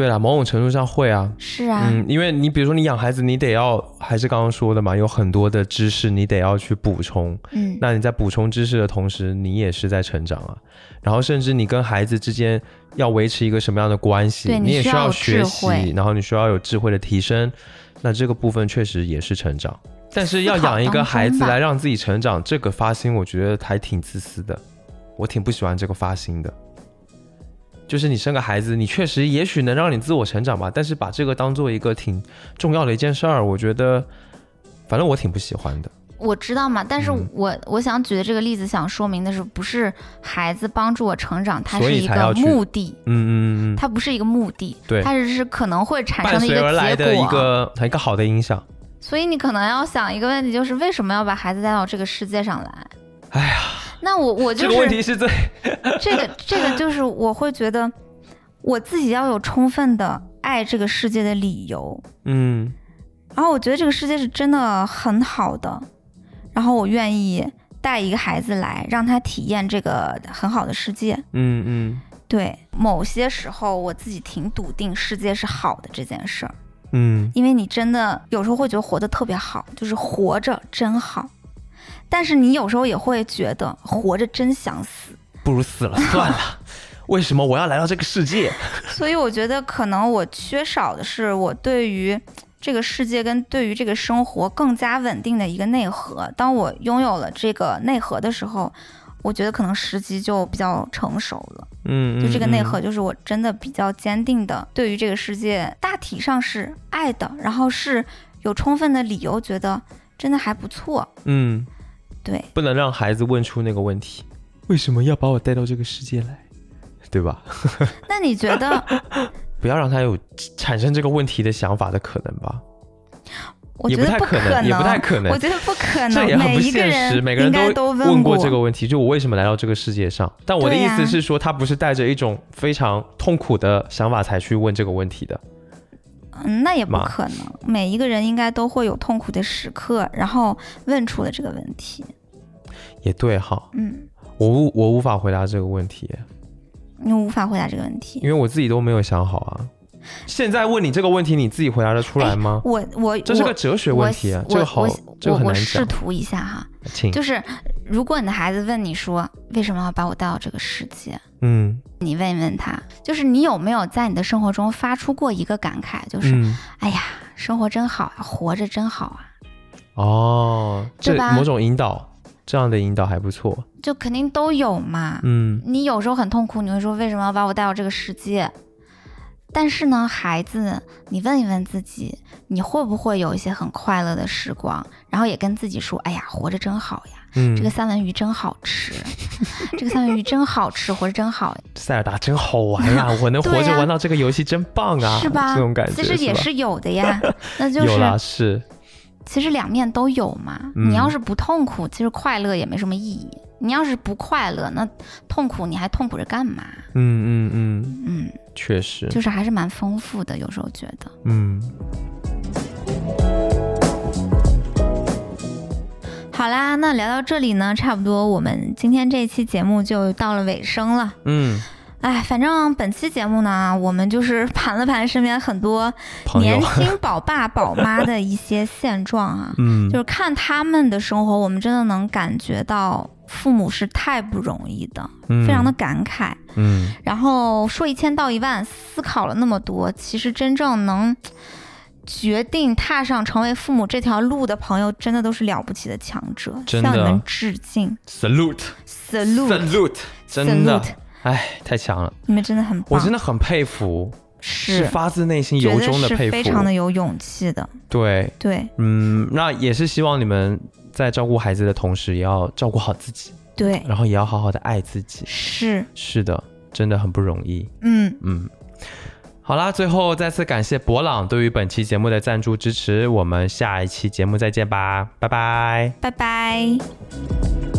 对了，某种程度上会啊。是啊，嗯，因为你比如说你养孩子，你得要还是刚刚说的嘛，有很多的知识你得要去补充。嗯，那你在补充知识的同时，你也是在成长啊。然后甚至你跟孩子之间要维持一个什么样的关系，对你也需要学习，然后你需要有智慧的提升。那这个部分确实也是成长。但是要养一个孩子来让自己成长，这个发心我觉得还挺自私的，我挺不喜欢这个发心的。就是你生个孩子，你确实也许能让你自我成长吧，但是把这个当做一个挺重要的一件事儿，我觉得，反正我挺不喜欢的。我知道嘛，但是嗯我、我想举的这个例子，想说明的是，不是孩子帮助我成长，它是一个目的，嗯嗯嗯嗯，它不是一个目的，对它只是可能会产生的一个结果。的一个一个好的影响。所以你可能要想一个问题，就是为什么要把孩子带到这个世界上来？哎呀，那我我这个问题是最这个这个就是我会觉得我自己要有充分的爱这个世界的理由，嗯然后我觉得这个世界是真的很好的，然后我愿意带一个孩子来，让他体验这个很好的世界。嗯嗯对，某些时候我自己挺笃定世界是好的这件事儿，嗯因为你真的有时候会觉得活得特别好，就是活着真好。但是你有时候也会觉得活着真想死，不如死了 [LAUGHS] 算了。为什么我要来到这个世界？所以我觉得可能我缺少的是我对于这个世界跟对于这个生活更加稳定的一个内核。当我拥有了这个内核的时候，我觉得可能时机就比较成熟了。嗯，就这个内嗯核，就是我真的比较坚定的，对于这个世界大体上是爱的，然后是有充分的理由觉得真的还不错。嗯，对，不能让孩子问出那个问题：为什么要把我带到这个世界来？对吧？[LAUGHS] 那你觉得？[LAUGHS] 不要让他有产生这个问题的想法的可能吧。也我觉得不不太可能，也不太可能我。觉得不可能，这也很不现实，每个人都问过这个问题，就我为什么来到这个世界上？但我的意思是说，他不是带着一种非常痛苦的想法才去问这个问题的。嗯，那也不可能。每一个人应该都会有痛苦的时刻，然后问出了这个问题。也对哈，嗯，我无我无法回答这个问题，你无法回答这个问题。因为我自己都没有想好啊。现在问你这个问题，你自己回答得出来吗？我我这是个哲学问题啊，我这个好我，这个很难我我试。图一下哈，请，就是如果你的孩子问你说为什么要把我带到这个世界，嗯你问一问他，就是你有没有在你的生活中发出过一个感慨，就是、嗯，哎呀，生活真好啊，活着真好啊，哦，这对吧某种引导，这样的引导还不错。就肯定都有嘛。嗯你有时候很痛苦，你会说为什么要把我带到这个世界？但是呢，孩子，你问一问自己，你会不会有一些很快乐的时光？然后也跟自己说，哎呀，活着真好呀，嗯，这个三文鱼真好吃，[LAUGHS] 这个三文鱼真好吃，活着真好，[LAUGHS] 塞尔达真好玩呀、我能 [LAUGHS] 活着玩到这个游戏真棒啊，是吧？这种感觉其实也是有的呀，那就有啦，是是其实两面都有嘛。嗯你要是不痛苦，其实快乐也没什么意义。你要是不快乐，那痛苦你还痛苦着干嘛？嗯嗯嗯，嗯，确实，就是还是蛮丰富的，有时候觉得。嗯好啦，那聊到这里呢，差不多我们今天这期节目就到了尾声了。嗯，哎，反正本期节目呢，我们就是 [LAUGHS] 盘了盘身边很多年，轻宝爸宝妈的一些现状啊，[LAUGHS] 嗯，就是看他们的生活，我们真的能感觉到父母是太不容易的，嗯。非常的感慨。嗯。然后说一千道一万，思考了那么多，其实真正能决定踏上成为父母这条路的朋友，真的都是了不起的强者，真向你们致敬，salute，salute，salute，真的。Salute，哎，太强了，你们真的很棒，我真的很佩服，是。是发自内心由衷的佩服，非常的有勇气的，对，对。嗯，那也是希望你们在照顾孩子的同时，也要照顾好自己，对，然后也要好好的爱自己。是，是的，真的很不容易。嗯，嗯，好啦，最后再次感谢博朗对于本期节目的赞助支持，我们下一期节目再见吧，拜拜，拜拜。